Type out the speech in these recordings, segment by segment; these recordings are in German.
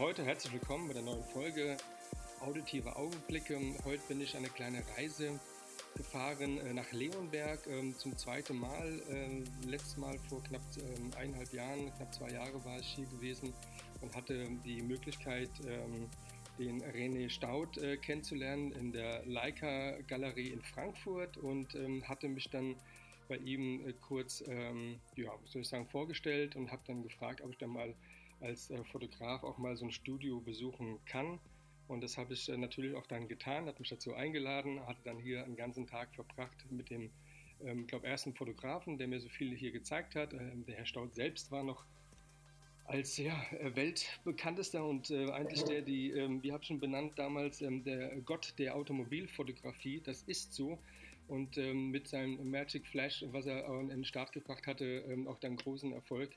Heute herzlich willkommen bei der neuen Folge Auditive Augenblicke. Heute bin ich eine kleine Reise gefahren äh, nach Leonberg ähm, zum zweiten Mal. Ähm, letztes Mal vor knapp ähm, eineinhalb Jahren, knapp zwei Jahre war ich hier gewesen und hatte die Möglichkeit, den René Staud äh, kennenzulernen in der Leica Galerie in Frankfurt und hatte mich dann bei ihm äh, kurz, ja, soll ich sagen, vorgestellt und habe dann gefragt, ob ich dann mal als äh, Fotograf auch mal so ein Studio besuchen kann. Und das habe ich äh, natürlich auch dann getan, hat mich dazu eingeladen, hatte dann hier einen ganzen Tag verbracht mit dem, ähm, glaube ersten Fotografen, der mir so viel hier gezeigt hat. Ähm, der Herr Staud selbst war noch als ja, äh, weltbekanntester und äh, eigentlich der, die, ähm, wie habe ich schon benannt damals, ähm, der Gott der Automobilfotografie. Das ist so. Und ähm, mit seinem Magic Flash, was er an den Start gebracht hatte, ähm, auch dann großen Erfolg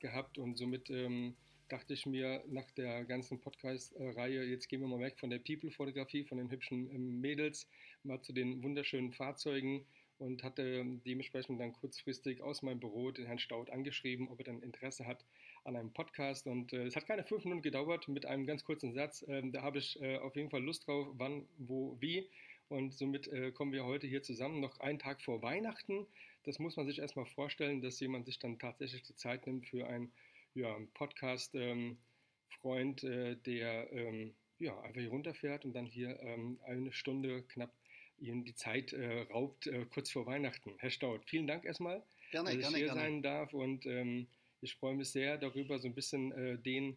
gehabt und somit ähm, dachte ich mir nach der ganzen Podcast-Reihe, jetzt gehen wir mal weg von der People-Fotografie, von den hübschen ähm, Mädels, mal zu den wunderschönen Fahrzeugen und hatte dementsprechend dann kurzfristig aus meinem Büro den Herrn Staud angeschrieben, ob er dann Interesse hat an einem Podcast. Und äh, es hat keine fünf Minuten gedauert mit einem ganz kurzen Satz. Ähm, da habe ich äh, auf jeden Fall Lust drauf, wann, wo, wie. Und somit äh, kommen wir heute hier zusammen, noch einen Tag vor Weihnachten. Das muss man sich erstmal vorstellen, dass jemand sich dann tatsächlich die Zeit nimmt für einen ja, Podcast-Freund, ähm, äh, der ähm, ja, einfach hier runterfährt und dann hier ähm, eine Stunde knapp Ihnen die Zeit äh, raubt, äh, kurz vor Weihnachten. Herr Staud, vielen Dank erstmal, gerne, dass ich gerne, hier gerne. sein darf und ähm, ich freue mich sehr darüber, so ein bisschen äh, den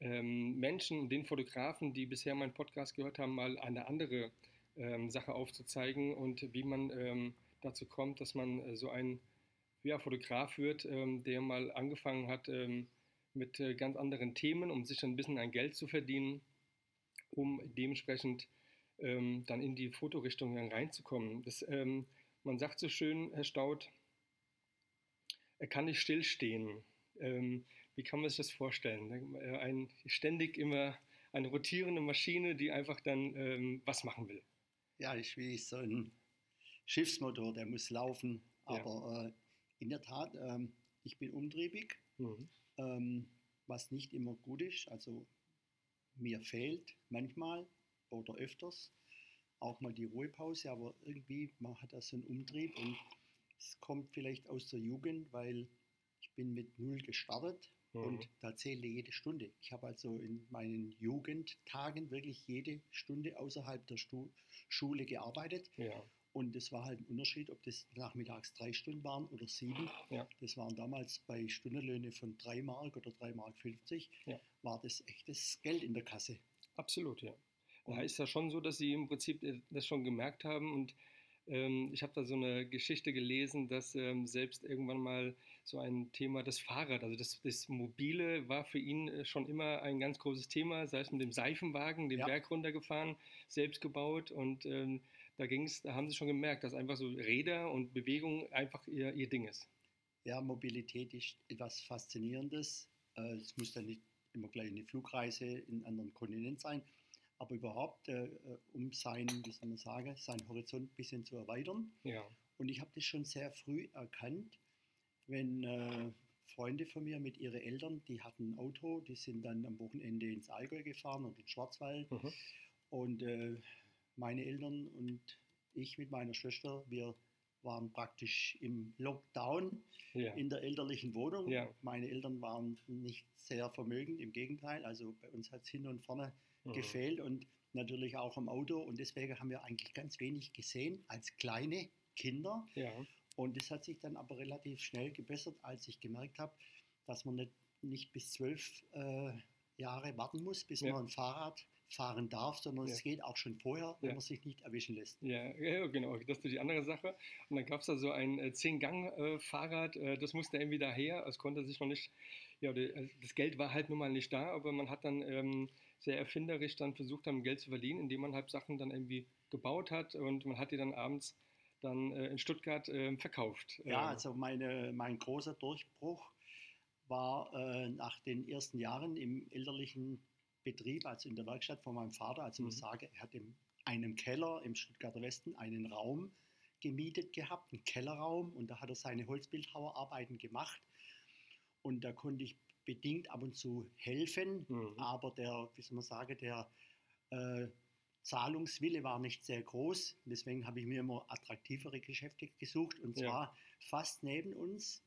ähm, Menschen, den Fotografen, die bisher meinen Podcast gehört haben, mal eine andere ähm, Sache aufzuzeigen und wie man ähm, dazu kommt, dass man äh, so ein ja, Fotograf wird, ähm, der mal angefangen hat ähm, mit äh, ganz anderen Themen, um sich ein bisschen ein Geld zu verdienen, um dementsprechend ähm, dann in die Fotorichtung reinzukommen. Das, ähm, man sagt so schön, Herr Staud, er kann nicht stillstehen. wie kann man sich das vorstellen? Äh, ein ständig immer eine rotierende Maschine, die einfach dann was machen will ja, ist wie so ein Schiffsmotor, der muss laufen. Aber ja. äh, in der Tat, ähm, ich bin umtriebig, mhm. ähm, was nicht immer gut ist. Also mir fehlt manchmal oder öfters auch mal die Ruhepause, aber irgendwie man hat da so einen Umtrieb und es kommt vielleicht aus der Jugend, weil ich bin mit null gestartet Mhm. Und da zählte jede Stunde. Ich habe also in meinen Jugendtagen wirklich jede Stunde außerhalb der Stu Schule gearbeitet. Ja. Und es war halt ein Unterschied, ob das nachmittags drei Stunden waren oder sieben. Ja. Das waren damals bei Stundenlöhne von drei Mark oder drei Mark 50, ja. war das echtes Geld in der Kasse. Absolut, ja. Da ist ja schon so, dass Sie im Prinzip äh, das schon gemerkt haben und ähm, ich habe da so eine Geschichte gelesen, dass ähm, selbst irgendwann mal so ein Thema das Fahrrad, also das, das Mobile war für ihn äh, schon immer ein ganz großes Thema, sei es mit dem Seifenwagen, den ja. Berg runtergefahren, selbst gebaut und ähm, da ging es, da haben sie schon gemerkt, dass einfach so Räder und Bewegung einfach ihr, ihr Ding ist. Ja, Mobilität ist etwas Faszinierendes. Äh, es muss dann nicht immer gleich eine Flugreise in einen anderen Kontinent sein aber überhaupt, äh, äh, um sein, wie soll man sagen, seinen Horizont ein bisschen zu erweitern. Ja. Und ich habe das schon sehr früh erkannt, wenn äh, Freunde von mir mit ihren Eltern, die hatten ein Auto, die sind dann am Wochenende ins Allgäu gefahren und ins Schwarzwald. Mhm. Und äh, meine Eltern und ich mit meiner Schwester, wir waren praktisch im Lockdown ja. in der elterlichen Wohnung. Ja. Meine Eltern waren nicht sehr vermögend, im Gegenteil. Also bei uns hat es hin und vorne mhm. gefehlt und natürlich auch im Auto. Und deswegen haben wir eigentlich ganz wenig gesehen als kleine Kinder. Ja. Und das hat sich dann aber relativ schnell gebessert, als ich gemerkt habe, dass man nicht, nicht bis zwölf äh, Jahre warten muss, bis man ein Fahrrad fahren darf, sondern ja. es geht auch schon vorher, wenn ja. man sich nicht erwischen lässt. Ja, ja genau, das ist die andere Sache. Und dann gab es da so ein äh, 10-Gang-Fahrrad, äh, das musste irgendwie daher, es konnte sich noch nicht, ja, äh, das Geld war halt nun mal nicht da, aber man hat dann ähm, sehr erfinderisch dann versucht, dann Geld zu verdienen, indem man halt Sachen dann irgendwie gebaut hat und man hat die dann abends dann äh, in Stuttgart äh, verkauft. Ja, also meine, mein großer Durchbruch war äh, nach den ersten Jahren im elterlichen Betrieb, also in der Werkstatt von meinem Vater. Also mhm. ich sage, er hat in einem Keller im Stuttgarter Westen einen Raum gemietet gehabt, einen Kellerraum, und da hat er seine Holzbildhauerarbeiten gemacht. Und da konnte ich bedingt ab und zu helfen, mhm. aber der, wie soll man sagen, der äh, Zahlungswille war nicht sehr groß. Deswegen habe ich mir immer attraktivere Geschäfte gesucht und zwar ja. fast neben uns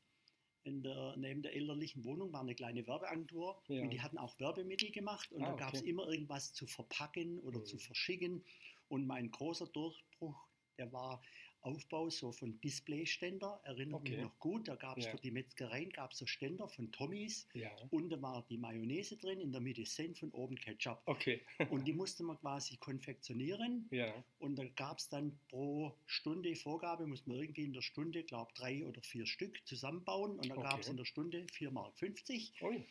der, neben der elterlichen Wohnung war eine kleine Werbeagentur ja. und die hatten auch Werbemittel gemacht und ah, da gab es okay. immer irgendwas zu verpacken oder mhm. zu verschicken. Und mein großer Durchbruch, der war Aufbau so von Displayständer, erinnert okay. mich noch gut. Da gab es ja. für die Metzgereien gab so Ständer von Tommys. Ja. Und da war die Mayonnaise drin, in der Mitte Senf und oben Ketchup. Okay. und die musste man quasi konfektionieren. Ja. Und da gab es dann pro Stunde Vorgabe, muss man irgendwie in der Stunde, glaube drei oder vier Stück zusammenbauen. Und da okay. gab es in der Stunde 4,50 Mark. Ui.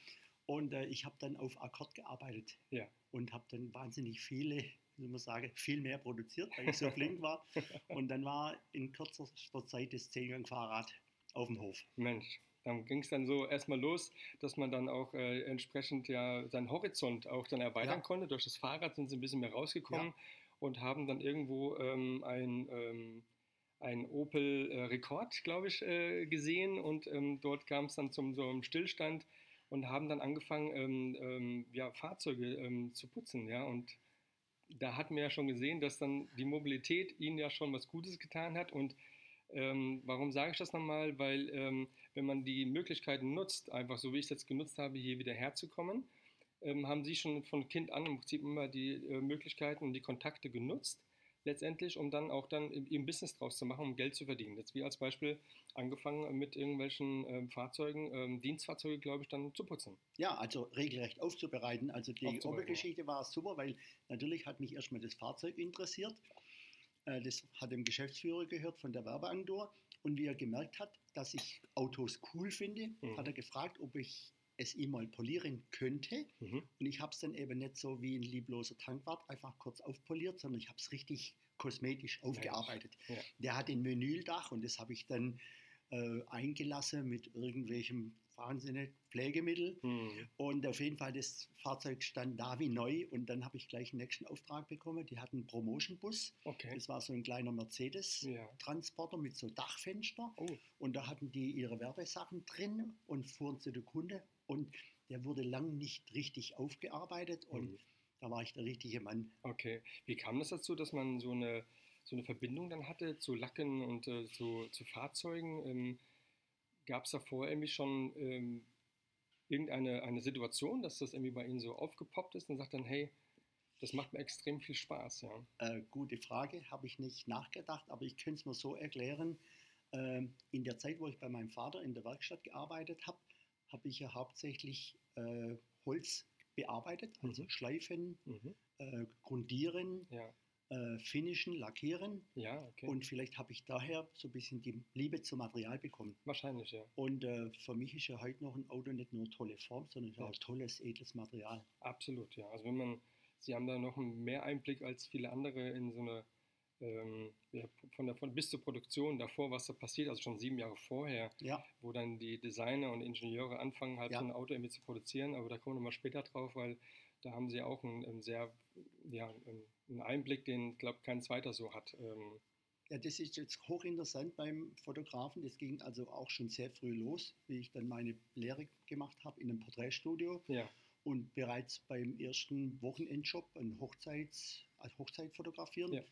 Und äh, ich habe dann auf Akkord gearbeitet ja. und habe dann wahnsinnig viele wie man sagen, viel mehr produziert, weil ich so flink war. Und dann war in kürzester Zeit das Zehngang-Fahrrad auf dem Hof. Mensch, dann ging es dann so erstmal los, dass man dann auch äh, entsprechend ja seinen Horizont auch dann erweitern ja. konnte. Durch das Fahrrad sind sie ein bisschen mehr rausgekommen ja. und haben dann irgendwo ähm, ein, ähm, ein Opel äh, Rekord, glaube ich, äh, gesehen und ähm, dort kam es dann zum so einem Stillstand und haben dann angefangen, ähm, ähm, ja, Fahrzeuge ähm, zu putzen, ja, und da hatten wir ja schon gesehen, dass dann die Mobilität ihnen ja schon was Gutes getan hat. Und ähm, warum sage ich das nochmal? Weil ähm, wenn man die Möglichkeiten nutzt, einfach so wie ich es jetzt genutzt habe, hier wieder herzukommen, ähm, haben sie schon von Kind an im Prinzip immer die äh, Möglichkeiten und die Kontakte genutzt letztendlich, um dann auch dann ihr Business draus zu machen, um Geld zu verdienen. Jetzt wie als Beispiel angefangen mit irgendwelchen ähm, Fahrzeugen, ähm, Dienstfahrzeuge, glaube ich, dann zu putzen. Ja, also regelrecht aufzubereiten. Also die Obergeschichte war super, weil natürlich hat mich erstmal das Fahrzeug interessiert. Äh, das hat dem Geschäftsführer gehört von der Werbeagentur. Und wie er gemerkt hat, dass ich Autos cool finde, mhm. hat er gefragt, ob ich es ihm mal polieren könnte. Mhm. Und ich habe es dann eben nicht so wie ein liebloser Tankwart einfach kurz aufpoliert, sondern ich habe es richtig kosmetisch aufgearbeitet. Ja. Der hat ein Vinyldach und das habe ich dann äh, eingelassen mit irgendwelchem wahnsinnig Pflegemittel. Mhm. Und auf jeden Fall, das Fahrzeug stand da wie neu. Und dann habe ich gleich einen nächsten Auftrag bekommen. Die hatten einen Promotion-Bus. Okay. Das war so ein kleiner Mercedes-Transporter ja. mit so Dachfenster. Oh. Und da hatten die ihre Werbesachen drin und fuhren zu der Kunde. Und der wurde lang nicht richtig aufgearbeitet. Und mhm. da war ich der richtige Mann. Okay. Wie kam das dazu, dass man so eine, so eine Verbindung dann hatte zu Lacken und äh, zu, zu Fahrzeugen? Ähm, Gab es davor irgendwie schon ähm, irgendeine eine Situation, dass das irgendwie bei Ihnen so aufgepoppt ist und sagt dann, hey, das macht mir extrem viel Spaß, ja? Äh, gute Frage, habe ich nicht nachgedacht, aber ich könnte es mir so erklären. Äh, in der Zeit, wo ich bei meinem Vater in der Werkstatt gearbeitet habe, habe ich ja hauptsächlich äh, Holz bearbeitet, also mhm. Schleifen, mhm. Äh, grundieren, ja äh, finishen, lackieren. Ja, okay. Und vielleicht habe ich daher so ein bisschen die Liebe zum Material bekommen. Wahrscheinlich, ja. Und äh, für mich ist ja heute noch ein Auto nicht nur tolle Form, sondern ja. auch tolles, edles Material. Absolut, ja. Also wenn man, Sie haben da noch mehr Einblick als viele andere in so eine ähm, ja, von der, von, bis zur Produktion davor, was da passiert, also schon sieben Jahre vorher, ja. wo dann die Designer und Ingenieure anfangen, halt ja. so ein Auto irgendwie zu produzieren, aber da kommen wir nochmal später drauf, weil da haben sie auch einen, einen sehr, ja, einen Einblick, den, glaube kein zweiter so hat. Ähm. Ja, das ist jetzt hochinteressant beim Fotografen. Das ging also auch schon sehr früh los, wie ich dann meine Lehre gemacht habe in einem Porträtstudio. Ja. Und bereits beim ersten Wochenendjob, ein Hochzeits, als Hochzeit fotografieren, ja.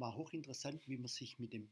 War hochinteressant, wie man sich mit dem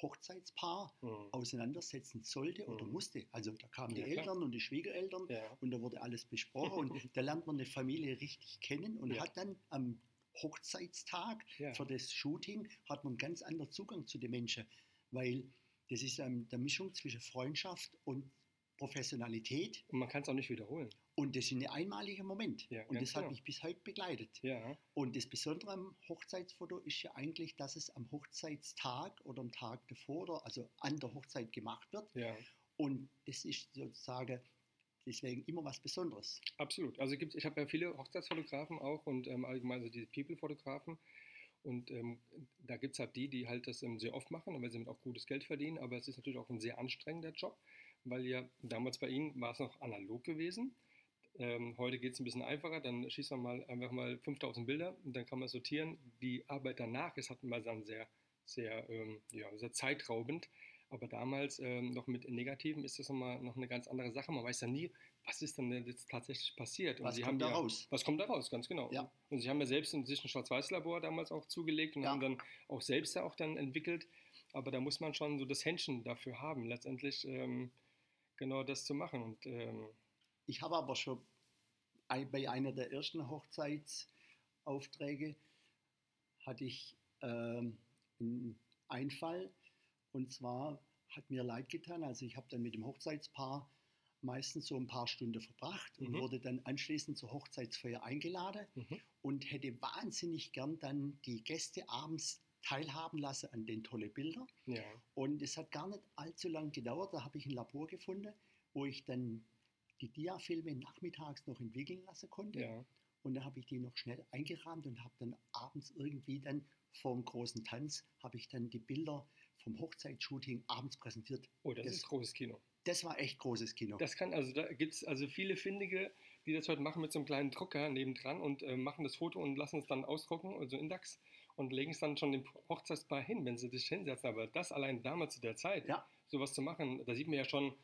Hochzeitspaar mhm. auseinandersetzen sollte oder mhm. musste. Also da kamen ja, die klar. Eltern und die Schwiegereltern ja. und da wurde alles besprochen und da lernt man eine Familie richtig kennen und ja. hat dann am Hochzeitstag für das Shooting hat man einen ganz anderen Zugang zu den Menschen, weil das ist ähm, der Mischung zwischen Freundschaft und Professionalität. Und man kann es auch nicht wiederholen. Und das ist ein einmaliger Moment. Ja, und das hat genau. mich bis heute begleitet. Ja, Und das Besondere am Hochzeitsfoto ist ja eigentlich, dass es am Hochzeitstag oder am Tag davor, oder also an der Hochzeit gemacht wird. ja, Und das ist sozusagen deswegen immer was Besonderes. absolut. Also gibt's, ich habe ja viele Hochzeitsfotografen auch und ähm, allgemein so diese People-Fotografen. Und ähm, da gibt es halt die, die halt das ähm, sehr oft machen, weil sie damit auch gutes Geld verdienen. Aber es ist natürlich auch ein sehr anstrengender Job, weil ja damals bei Ihnen war es noch analog gewesen. Ähm, heute geht es ein bisschen einfacher, dann schießt man mal einfach mal 5000 Bilder und dann kann man sortieren. Die Arbeit danach ist halt immer dann sehr, sehr, ähm, ja, sehr zeitraubend. Aber damals ähm, noch mit Negativen ist das nochmal noch eine ganz andere Sache. Man weiß ja nie, was ist denn jetzt tatsächlich passiert. Und Was kommt da ja, raus? Was kommt da raus, ganz genau. Ja. Und Sie haben ja selbst in sich ein Schwarz-Weiß-Labor damals auch zugelegt und Ja. haben dann auch selbst ja auch dann entwickelt. Aber da muss man schon so das Händchen dafür haben, letztendlich ähm, genau das zu machen. Und ähm, Ich habe aber schon bei einer der ersten Hochzeitsaufträge hatte ich ähm, einen Einfall und zwar hat mir leid getan. Also ich habe dann mit dem Hochzeitspaar meistens so ein paar Stunden verbracht und Mhm. wurde dann anschließend zur Hochzeitsfeier eingeladen mhm. und hätte wahnsinnig gern dann die Gäste abends teilhaben lassen an den tollen Bildern. ja, Und es hat gar nicht allzu lang gedauert. Da habe ich ein Labor gefunden, wo ich dann die Diafilme nachmittags noch entwickeln lassen konnte. ja, Und dann habe ich die noch schnell eingerahmt und habe dann abends irgendwie dann vorm großen Tanz, habe ich dann die Bilder vom Hochzeitsshooting abends präsentiert. oh, das, Das- ist großes Kino. Das war echt großes Kino. Das kann, also da gibt es also viele Findige, die das heute machen mit so einem kleinen Drucker nebendran und äh, machen das Foto und lassen es dann ausdrucken, also Index, und legen es dann schon dem Hochzeitspaar hin, wenn sie sich hinsetzen. Aber das allein damals zu der Zeit, Ja. sowas zu machen, da sieht man ja schon,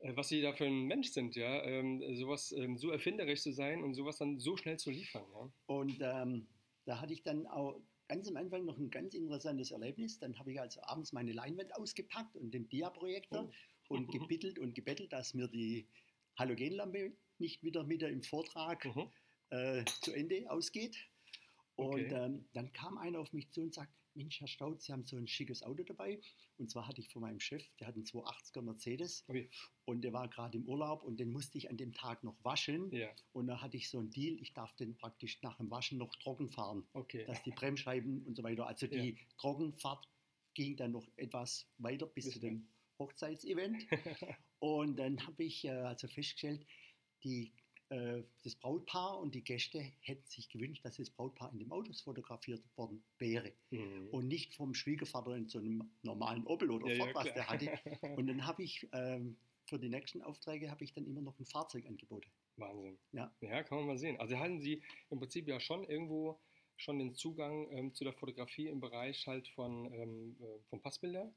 äh, was sie da für ein Mensch sind, ja, ähm, sowas ähm, so erfinderisch zu sein und sowas dann so schnell zu liefern, ja. Und ähm, da hatte ich dann auch ganz am Anfang noch ein ganz interessantes Erlebnis. Dann habe ich also abends meine Leinwand ausgepackt und den Dia-Projektor Oh. und gebittelt und gebettelt, dass mir die Halogenlampe nicht wieder wieder im Vortrag Mhm. äh, zu Ende ausgeht. Und Okay. ähm, dann kam einer auf mich zu und sagt, Mensch, Herr Staud, Sie haben so ein schickes Auto dabei. Und zwar hatte ich von meinem Chef, der hat einen 280er Mercedes Ui. und der war gerade im Urlaub und den musste ich an dem Tag noch waschen. Ja, Und da hatte ich so einen Deal, ich darf den praktisch nach dem Waschen noch trocken fahren okay. dass die Bremsscheiben und so weiter, also die Trockenfahrt ging dann noch etwas weiter bis zu dem Hochzeitsevent. und dann habe ich äh, also festgestellt, die, das Brautpaar und die Gäste hätten sich gewünscht, dass das Brautpaar in dem Autos fotografiert worden wäre Mhm. und nicht vom Schwiegervater in so einem normalen Opel oder Ja, ja, Ford, was klar. der hatte. Und dann habe ich ähm, für die nächsten Aufträge habe ich dann immer noch ein Fahrzeug angeboten. Wahnsinn. Ja. ja, kann man mal sehen. Also hatten Sie im Prinzip ja schon irgendwo schon den Zugang ähm, zu der Fotografie im Bereich halt von, ähm, äh, von Passbilder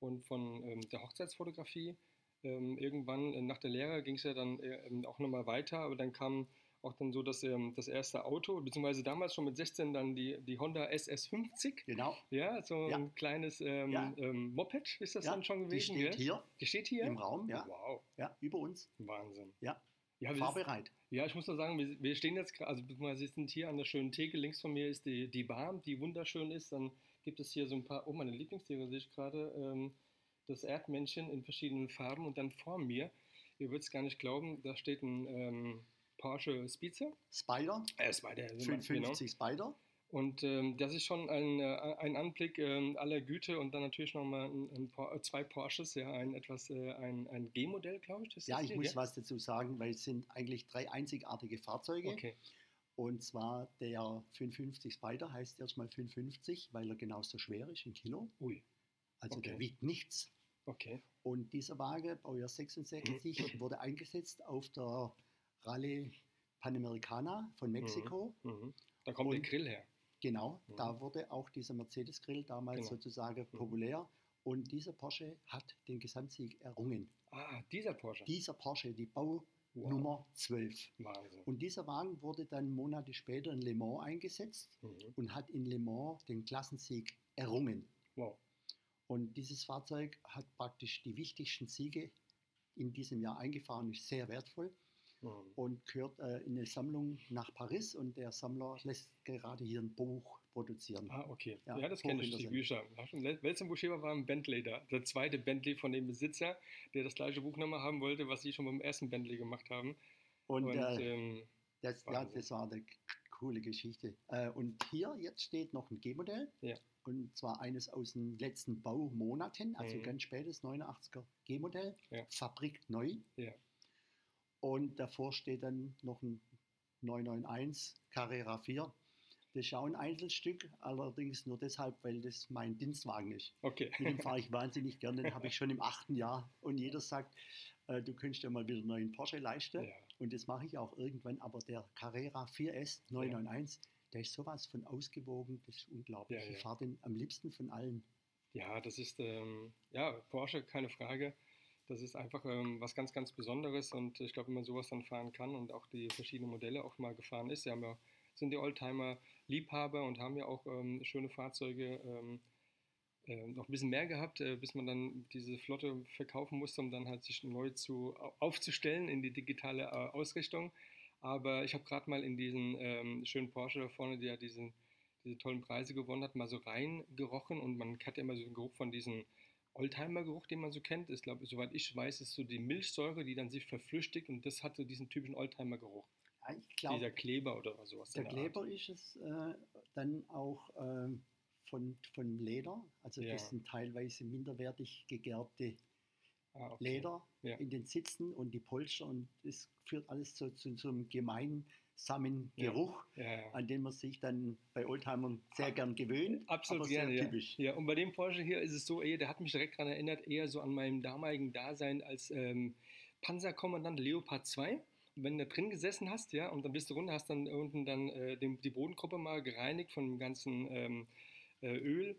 und von ähm, der Hochzeitsfotografie. Ähm, irgendwann äh, nach der Lehre ging es ja dann äh, ähm, auch nochmal weiter, aber dann kam auch dann so das, ähm, das erste Auto, beziehungsweise damals schon mit 16 dann die, die Honda SS50. Genau. Ja, so Ja. ein kleines ähm, Ja. ähm, Moped ist das Ja, dann schon die gewesen. steht ja? hier Die steht hier? im Raum, ja, Wow, ja, über uns. Wahnsinn. Ja. Ja, Fahrbereit. ja, ich muss nur sagen, wir, wir stehen jetzt gerade, also wir sind hier an der schönen Theke. Links von mir ist die, die Bar, die wunderschön ist. Dann gibt es hier so ein paar, oh, meine Lieblingstiere sehe ich gerade, ähm, das Erdmännchen in verschiedenen Farben. Und dann vor mir, ihr würdet es gar nicht glauben, da steht ein ähm, Porsche Speedster. Spider, Äh, es war der, 550 Spider. Und ähm, das ist schon ein, äh, ein Anblick ähm, aller Güte und dann natürlich nochmal ein, ein äh, zwei Porsches, ja, ein etwas, äh, ein, ein G-Modell, glaube ich. Ja, ich hier, muss gell? was dazu sagen, weil es sind eigentlich drei einzigartige Fahrzeuge. Okay. Und zwar der 550 Spider heißt erstmal 550, weil er genauso schwer ist in Kilo. Ui, Also der Okay. wiegt nichts. okay. Und dieser Wagen, Baujahr 66, wurde eingesetzt auf der Rallye Panamericana von Mexiko. Mhm. Da kommt Und- der Grill her. Genau, Mhm. da wurde auch dieser Mercedes-Grill damals Genau. sozusagen populär. Und dieser Porsche hat den Gesamtsieg errungen. Ah, dieser Porsche. Dieser Porsche, die Wow. Baunummer 12. Wahnsinn. Und dieser Wagen wurde dann Monate später in Le Mans eingesetzt Mhm. und hat in Le Mans den Klassensieg errungen. Wow. Und dieses Fahrzeug hat praktisch die wichtigsten Siege in diesem Jahr eingefahren, ist sehr wertvoll. mhm. und gehört äh, in eine Sammlung nach Paris und der Sammler lässt gerade hier ein Buch produzieren. Ah, okay. Ja, ja das kenne ich, die Bücher. Letzter Buchgeber war ein Bentley da, der zweite Bentley von dem Besitzer, der das gleiche Buch nochmal haben wollte, was sie schon beim ersten Bentley gemacht haben. Und, und äh, ähm, das, ja, das war eine coole Geschichte. Äh, und hier jetzt steht noch ein G-Modell. Ja. Und zwar eines aus den letzten Baumonaten, also mhm. ganz spätes 89er G-Modell, ja. Fabrik neu. Ja. Und davor steht dann noch ein 991 Carrera 4. Das ist auch ein Einzelstück, allerdings nur deshalb, weil das mein Dienstwagen ist. Okay. Mit dem fahre ich wahnsinnig gerne, den habe ich schon im achten Jahr. Und jeder sagt, äh, du könntest ja mal wieder einen neuen Porsche leisten. Ja. Und das mache ich auch irgendwann. Aber der Carrera 4S 991, ja. Der ist sowas von ausgewogen, das ist unglaublich. Ja, ich fahre den am liebsten von allen. Ja, das ist, ähm, ja, Porsche, keine Frage. Das ist einfach ähm, was ganz, ganz Besonderes und ich glaube, wenn man sowas dann fahren kann und auch die verschiedenen Modelle auch mal gefahren ist, ja, sind die Oldtimer Liebhaber und haben ja auch ähm, schöne Fahrzeuge ähm, äh, noch ein bisschen mehr gehabt, äh, bis man dann diese Flotte verkaufen musste, um dann halt sich neu zu, aufzustellen in die digitale äh, Ausrichtung. Aber ich habe gerade mal in diesen ähm, schönen Porsche da vorne, der diesen, diese tollen Preise gewonnen hat, mal so reingerochen und man hat ja immer so den Geruch von diesem Oldtimer-Geruch, den man so kennt. Ich glaube, soweit ich weiß, ist so die Milchsäure, die dann sich verflüchtigt und das hat so diesen typischen Oldtimer-Geruch. Ja, glaub, Dieser Kleber oder sowas. Der Kleber Art. ist es äh, dann auch äh, von, von Leder. Also ja. das sind teilweise minderwertig gegerbte ah, okay. Leder ja. in den Sitzen und die Polster und das führt alles zu, zu, zu einem gemeinsamen Geruch, ja. an den man sich dann bei Oldtimern sehr gern gewöhnt. Absolut gerne, typisch. Ja. und bei dem Porsche hier ist es so, der hat mich direkt daran erinnert, eher so an meinem damaligen Dasein als ähm, Panzerkommandant Leopard 2 wenn du da drin gesessen hast, ja, und dann bist du runter, hast dann unten dann äh, den, die Bodengruppe mal gereinigt von dem ganzen ähm, äh, Öl,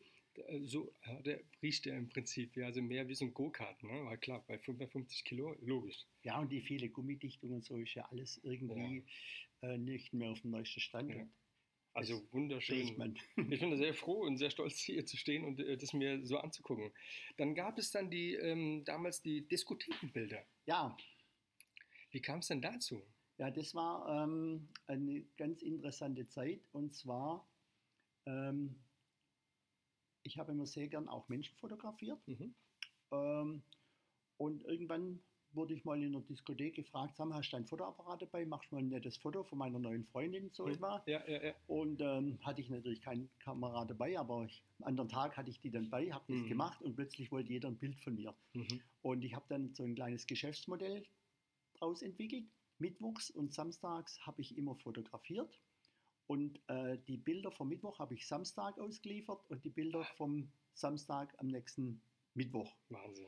so ja, der riecht der im Prinzip, ja, also mehr wie so ein Go-Kart, ne? War klar, bei 550 Kilo, logisch. Ja, und die viele Gummidichtung und so ist ja alles irgendwie ja. Äh, nicht mehr auf dem neuesten Stand. Ja. Also wunderschön. Ich bin sehr froh und sehr stolz, hier zu stehen und äh, das mir so anzugucken. Dann gab es dann die ähm, damals die Diskothekenbilder. Ja. Wie kam es denn dazu? Ja, das war ähm, eine ganz interessante Zeit und zwar ähm, ich habe immer sehr gern auch Menschen fotografiert. Mhm. Ähm, und irgendwann wurde ich mal in einer Diskothek gefragt, sag mal, hast du ein Fotoapparat dabei? Machst du mal ein nettes Foto von meiner neuen Freundin, so mhm. etwa. Ja, ja, ja. Und ähm, hatte ich natürlich keine Kamera dabei, aber ich, am anderen Tag hatte ich die dann bei, habe das mhm. gemacht und plötzlich wollte jeder ein Bild von mir. Mhm. Und ich habe dann so ein kleines Geschäftsmodell daraus entwickelt. Mittwochs und samstags habe ich immer fotografiert und äh, die Bilder vom Mittwoch habe ich Samstag ausgeliefert und die Bilder vom Samstag am nächsten Mittwoch. Wahnsinn.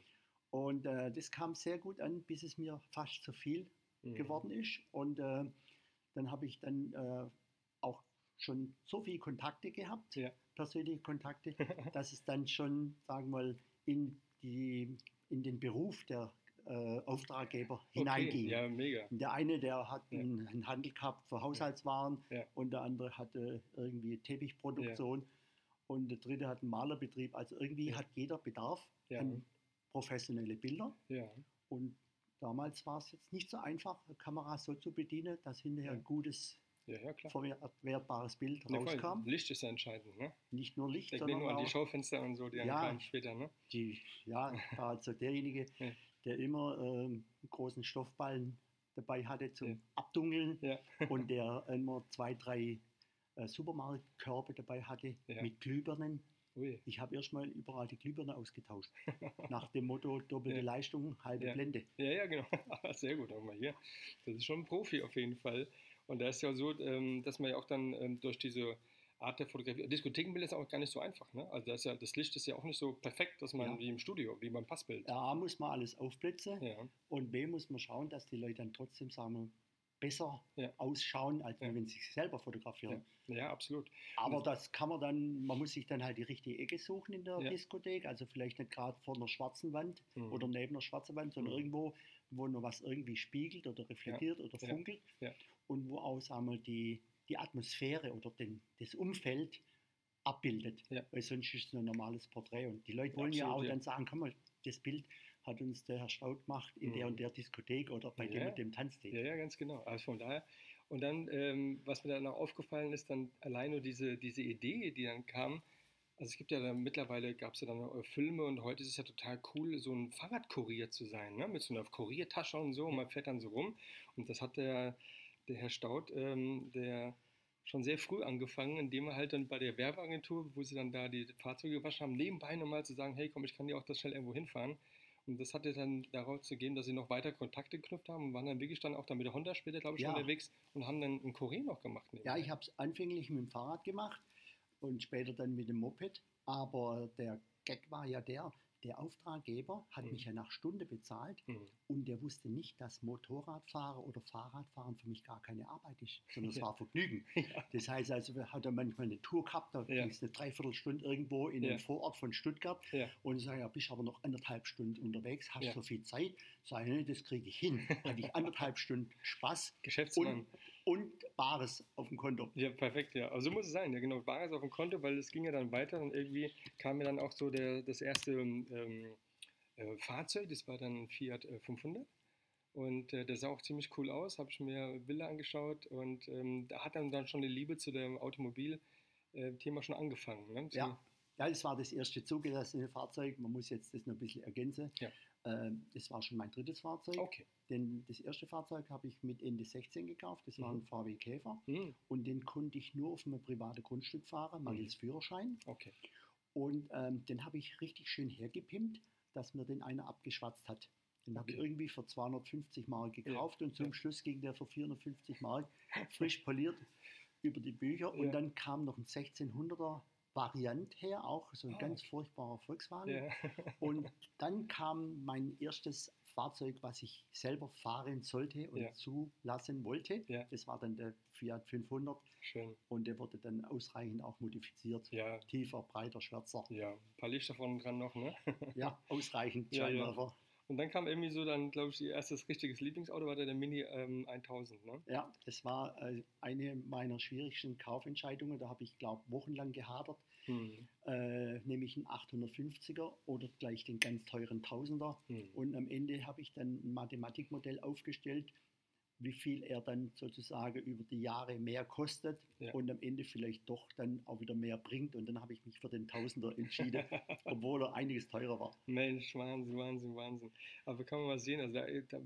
Und äh, das kam sehr gut an, bis es mir fast zu viel mhm. geworden ist. Und äh, dann habe ich dann äh, auch schon so viele Kontakte gehabt, ja. persönliche Kontakte, dass es dann schon, sagen wir mal, in, die, in den Beruf der äh, Auftraggeber okay, hineinging. Ja, mega. Der eine, der hat ja. einen, einen, Handel gehabt für Haushaltswaren ja. und der andere hatte irgendwie Teppichproduktion ja. und der dritte hat einen Malerbetrieb. Also irgendwie hat jeder Bedarf an professionelle Bilder. Und damals war es jetzt nicht so einfach, Kameras so zu bedienen, dass hinterher ein gutes ja, ja, klar. verwertbarres Bild ja, rauskam. Licht ist ja entscheidend, ne? Nicht nur Licht, ich sondern nur an die Schaufenster und so, die ja, kamen später, ne? Die, ja, also derjenige, ja der immer ähm, einen großen Stoffballen dabei hatte zum ja. Abdunkeln ja. und der immer zwei, drei äh, Supermarktkörbe dabei hatte ja. mit Glühbirnen. Ui. Ich habe erstmal überall die Glühbirne ausgetauscht. Nach dem Motto doppelte Leistung, halbe Blende. Ja, ja, genau. Sehr gut, auch mal hier. Das ist schon ein Profi auf jeden Fall. Und da ist ja so, ähm, dass man ja auch dann ähm, durch diese Art der Fotografie. Diskothekenbild ist auch gar nicht so einfach. Ne? Also das, ja, das, Licht ist ja auch nicht so perfekt, dass man ja. wie im Studio, wie beim Passbild. A muss man alles aufblitzen ja. und B muss man schauen, dass die Leute dann trotzdem sagen, besser ausschauen, als wenn sie sich selber fotografieren. Ja, absolut. Aber das kann man dann, man muss sich dann halt die richtige Ecke suchen in der Diskothek, also vielleicht nicht gerade vor einer schwarzen Wand mhm. oder neben einer schwarzen Wand, sondern mhm. irgendwo, wo noch was irgendwie spiegelt oder reflektiert oder funkelt und wo auch, sagen wir, die die Atmosphäre oder den, das Umfeld abbildet. Ja. Weil sonst ist es ein normales Porträt. Und die Leute wollen Absolut, ja auch ja. dann sagen, komm mal, das Bild hat uns der Herr Staud gemacht in mhm. der und der Diskothek oder bei ja. dem und dem Tanztee. Ja, ja, ganz genau. Also von daher. Und dann, ähm, was mir dann auch aufgefallen ist, dann allein nur diese, diese Idee, die dann kam, also es gibt ja dann mittlerweile, gab es ja dann Filme und heute ist es ja total cool, so ein Fahrradkurier zu sein, ne? mit so einer Kuriertasche und so und man fährt dann so rum. Und das hat der, der Herr Staud, ähm, der schon sehr früh angefangen, indem er halt dann bei der Werbeagentur, wo sie dann da die Fahrzeuge gewaschen haben, nebenbei nochmal zu sagen, hey komm, ich kann dir auch das schnell irgendwo hinfahren. Und das hatte dann darauf zu gehen, dass sie noch weiter Kontakte geknüpft haben und waren dann wirklich dann auch dann mit der Honda später, glaube ich, ja. unterwegs und haben dann einen Kurier noch gemacht. Ja, ich habe es anfänglich mit dem Fahrrad gemacht und später dann mit dem Moped. Aber der Gag war ja der, der Auftraggeber hat mhm. mich ja nach Stunde bezahlt mhm. und der wusste nicht, dass Motorradfahrer oder Fahrradfahren für mich gar keine Arbeit ist, sondern es ja. war Vergnügen. Ja. Das heißt also, hat er manchmal eine Tour gehabt, da ja. ging es eine Dreiviertelstunde irgendwo in ja. einem Vorort von Stuttgart und ich sage, ja, bist aber noch anderthalb Stunden unterwegs, hast so viel Zeit. Sage ich, nee, das kriege ich hin. Hatte ich anderthalb Stunden Spaß. Geschäftsmann. Und und Bares auf dem Konto. Ja, perfekt, ja. Also so muss es sein, ja genau, Bares auf dem Konto, weil es ging ja dann weiter und irgendwie kam mir dann auch so der, das erste ähm, äh, Fahrzeug, das war dann Fiat 500 äh, und äh, das sah auch ziemlich cool aus, habe ich mir Villa angeschaut und ähm, da hat dann, dann schon die Liebe zu dem Automobil-Thema äh, schon angefangen. Ne? Ja. ja, das war das erste zugelassene Fahrzeug, man muss jetzt das noch ein bisschen ergänzen. Ja. Ähm, das war schon mein drittes Fahrzeug. Okay. Denn das erste Fahrzeug habe ich mit Ende 16 gekauft. Das war ein mhm. VW Käfer. Mhm. Und den konnte ich nur auf einem privaten Grundstück fahren, mangels mhm. Führerschein. Okay. Und ähm, den habe ich richtig schön hergepimpt, dass mir den einer abgeschwatzt hat. Den okay. habe ich irgendwie für 250 Mark gekauft ja. und zum ja. Schluss ging der für 450 Mark frisch poliert über die Bücher. Und dann kam noch ein 1600er Variant her, auch so ein oh. ganz furchtbarer Volkswagen. Yeah. und dann kam mein erstes Fahrzeug, was ich selber fahren sollte und yeah. zulassen wollte. Yeah. Das war dann der Fiat 500. Schön. Und der wurde dann ausreichend auch modifiziert. Ja. Tiefer, breiter, schwärzer. Ja, ein paar Lichter vorne dran noch, ne? ja, ausreichend Scheinwerfer. Und dann kam irgendwie so dann, glaube ich, ihr erstes richtiges Lieblingsauto war der, Mini ähm, 1000, ne? Ja, das war äh, eine meiner schwierigsten Kaufentscheidungen. Da habe ich, glaube ich, wochenlang gehadert. Hm. Äh, nämlich einen 850er oder gleich den ganz teuren 1000er. Hm. Und am Ende habe ich dann ein Mathematikmodell aufgestellt, wie viel er dann sozusagen über die Jahre mehr kostet ja. und am Ende vielleicht doch dann auch wieder mehr bringt. Und dann habe ich mich für den Tausender entschieden, obwohl er einiges teurer war. Mensch, Wahnsinn, Wahnsinn, Wahnsinn. Aber kann man mal sehen, also,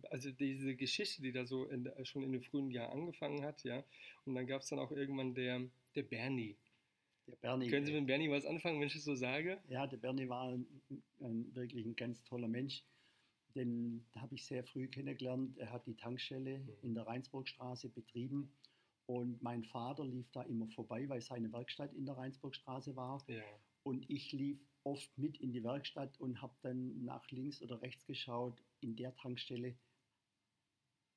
also diese Geschichte, die da so in, schon in den frühen Jahren angefangen hat, ja, und dann gab es dann auch irgendwann der, der Bernie. Der Bernie. Können Sie mit Bernie was anfangen, wenn ich es so sage? Ja, der Bernie war ein, ein, wirklich ein ganz toller Mensch den habe ich sehr früh kennengelernt. Er hat die Tankstelle mhm. in der Rheinsburgstraße betrieben und mein Vater lief da immer vorbei, weil seine Werkstatt in der Rheinsburgstraße war. Ja. Und ich lief oft mit in die Werkstatt und habe dann nach links oder rechts geschaut in der Tankstelle.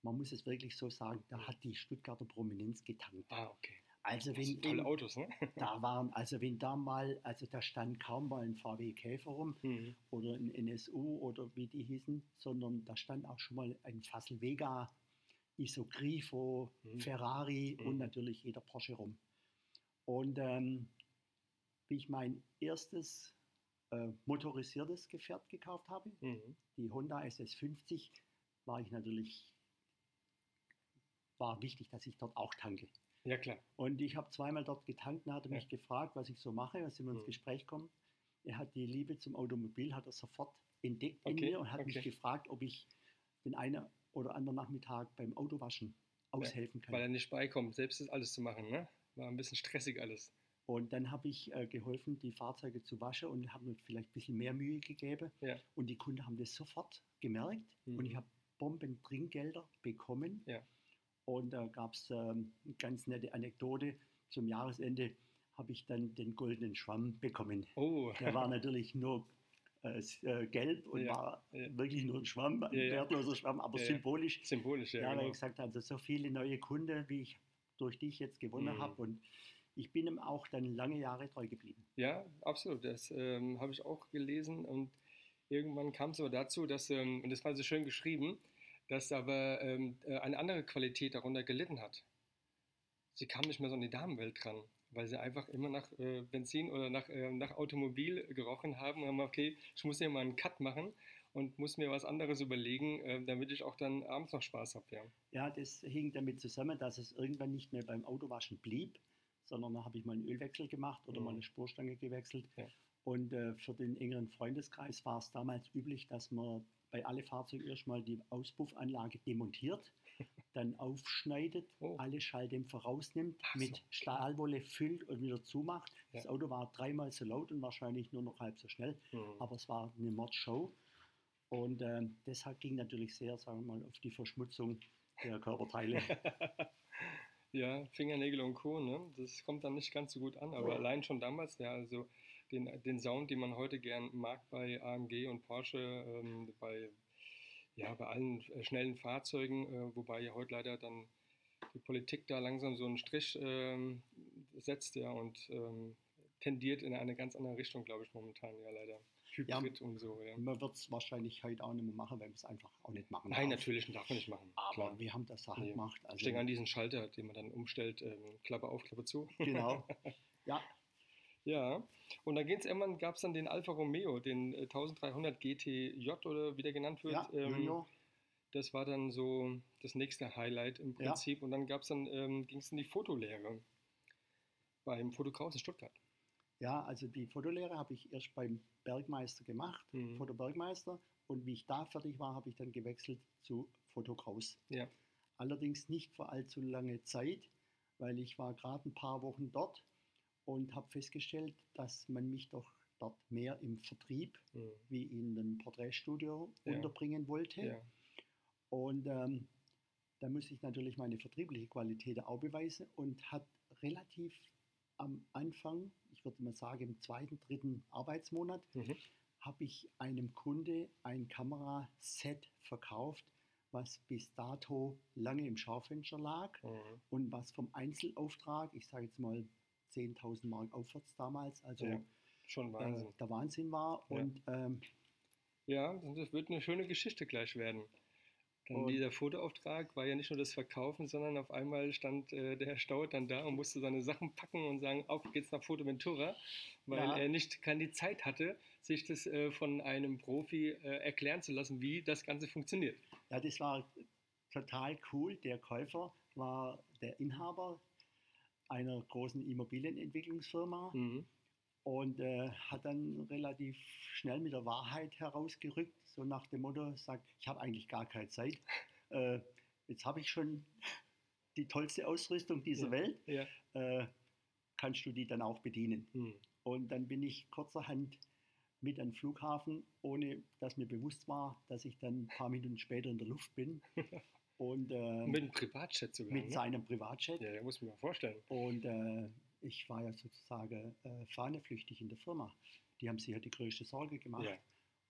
Man muss es wirklich so sagen, da hat die Stuttgarter Prominenz getankt. Ah, okay. Also wenn tolle Autos, ne? da waren, also wenn da mal, also da stand kaum mal ein VW Käfer rum mhm. oder ein NSU oder wie die hießen, sondern da stand auch schon mal ein Fassel Vega, Isogrifo, mhm. Ferrari mhm. und natürlich jeder Porsche rum. Und ähm, wie ich mein erstes äh, motorisiertes Gefährt gekauft habe, mhm. die Honda SS50, war ich natürlich, war wichtig, dass ich dort auch tanke. Ja, klar. Und ich habe zweimal dort getankt und er hat ja. mich gefragt, was ich so mache, was wir ins mhm. Gespräch kommen. Er hat die Liebe zum Automobil, hat er sofort entdeckt okay. in mir und hat okay. mich gefragt, ob ich den einen oder anderen Nachmittag beim Autowaschen aushelfen kann. Weil er nicht beikommt, selbst das alles zu machen, ne? War ein bisschen stressig alles. Und dann habe ich äh, geholfen, die Fahrzeuge zu waschen und habe mir vielleicht ein bisschen mehr Mühe gegeben. Ja. Und die Kunden haben das sofort gemerkt. Mhm. Und ich habe Bomben Trinkgelder bekommen. Ja. Und da gab es ähm, eine ganz nette Anekdote. Zum Jahresende habe ich dann den goldenen Schwamm bekommen. Oh. Der war natürlich nur äh, äh, gelb und ja, war ja. wirklich nur ein Schwamm, ein ja, wertloser Schwamm, aber symbolisch. Symbolisch, ja. Ja, weil genau. ich gesagt also so viele neue Kunden, wie ich durch dich jetzt gewonnen mhm. habe. Und ich bin ihm auch dann lange Jahre treu geblieben. Ja, absolut. Das ähm, habe ich auch gelesen. Und irgendwann kam es aber dazu, dass, ähm, und das war so schön geschrieben, dass aber ähm, äh, eine andere Qualität darunter gelitten hat. Sie kam nicht mehr so in die Damenwelt dran, weil sie einfach immer nach äh, Benzin oder nach, äh, nach Automobil gerochen haben und haben, okay, ich muss hier mal einen Cut machen. und muss mir was anderes überlegen, äh, damit ich auch dann abends noch Spaß habe. Ja. ja, das hing damit zusammen, dass es irgendwann nicht mehr beim Autowaschen blieb, sondern da habe ich mal einen Ölwechsel gemacht oder mhm. mal eine Spurstange gewechselt. Ja. Und äh, für den engeren Freundeskreis war es damals üblich, dass man bei alle Fahrzeugen erstmal die Auspuffanlage demontiert, dann aufschneidet, oh. alle Schalldämpfer rausnimmt, so. mit Stahlwolle füllt und wieder zumacht. Ja. Das Auto war dreimal so laut und wahrscheinlich nur noch halb so schnell, mhm. aber es war eine Mordshow. Und äh, deshalb ging natürlich sehr, sagen wir mal, auf die Verschmutzung der Körperteile. ja, Fingernägel und Co. Ne? Das kommt dann nicht ganz so gut an, aber ja. allein schon damals, ja, also den, den Sound, den man heute gern mag bei AMG und Porsche, ähm, bei, ja, bei allen äh, schnellen Fahrzeugen, äh, wobei ja heute leider dann die Politik da langsam so einen Strich ähm, setzt ja, und ähm, tendiert in eine ganz andere Richtung, glaube ich, momentan, ja leider. Hybrid ja, und so. Ja. Man wird es wahrscheinlich heute auch nicht mehr machen, weil wir es einfach auch nicht machen Nein, darf. natürlich darf man nicht machen. Aber Klar. wir haben das Sachen nee. gemacht. Also ich denke an diesen Schalter, den man dann umstellt, ähm, Klappe auf, Klappe zu. Genau. Ja, ja, und dann irgendwann gab es dann den Alfa Romeo, den 1300 äh, GTJ oder wie der genannt wird. Ja, ähm, das war dann so das nächste Highlight im Prinzip. Ja. Und dann gab's dann, ähm, ging es in die Fotolehre beim Fotokraus in Stuttgart. Ja, also die Fotolehre habe ich erst beim Bergmeister gemacht, mhm. Fotobergmeister. Und wie ich da fertig war, habe ich dann gewechselt zu Fotokraus. Ja. Allerdings nicht für allzu lange Zeit, weil ich war gerade ein paar Wochen dort und habe festgestellt, dass man mich doch dort mehr im Vertrieb mhm. wie in einem Porträtstudio ja. unterbringen wollte. Ja. Und ähm, da musste ich natürlich meine vertriebliche Qualität auch beweisen und hat relativ am Anfang, ich würde mal sagen im zweiten, dritten Arbeitsmonat, mhm. habe ich einem Kunde ein Kameraset verkauft, was bis dato lange im Schaufenster lag mhm. und was vom Einzelauftrag, ich sage jetzt mal 10.000 Mark aufwärts damals. Also ja, schon Wahnsinn. Äh, der Wahnsinn war. Ja. Und, ähm, ja, das wird eine schöne Geschichte gleich werden. Dann dieser Fotoauftrag war ja nicht nur das Verkaufen, sondern auf einmal stand äh, der Herr Staud dann da und musste seine Sachen packen und sagen, auf geht's nach Fotoventura, weil ja. er nicht keine Zeit hatte, sich das äh, von einem Profi äh, erklären zu lassen, wie das Ganze funktioniert. Ja, das war total cool. Der Käufer war der Inhaber einer großen Immobilienentwicklungsfirma mhm. und äh, hat dann relativ schnell mit der Wahrheit herausgerückt, so nach dem Motto, sagt, ich habe eigentlich gar keine Zeit. Äh, jetzt habe ich schon die tollste Ausrüstung dieser ja. Welt. Ja. Äh, kannst du die dann auch bedienen? Mhm. Und dann bin ich kurzerhand mit einem Flughafen, ohne dass mir bewusst war, dass ich dann ein paar Minuten später in der Luft bin. Und, äh, mit einem Privatjet sogar. Mit ne? seinem Privatjet. Ja, ja, muss man mal vorstellen. Und äh, ich war ja sozusagen äh, fahneflüchtig in der Firma. Die haben sich ja die größte Sorge gemacht. Ja.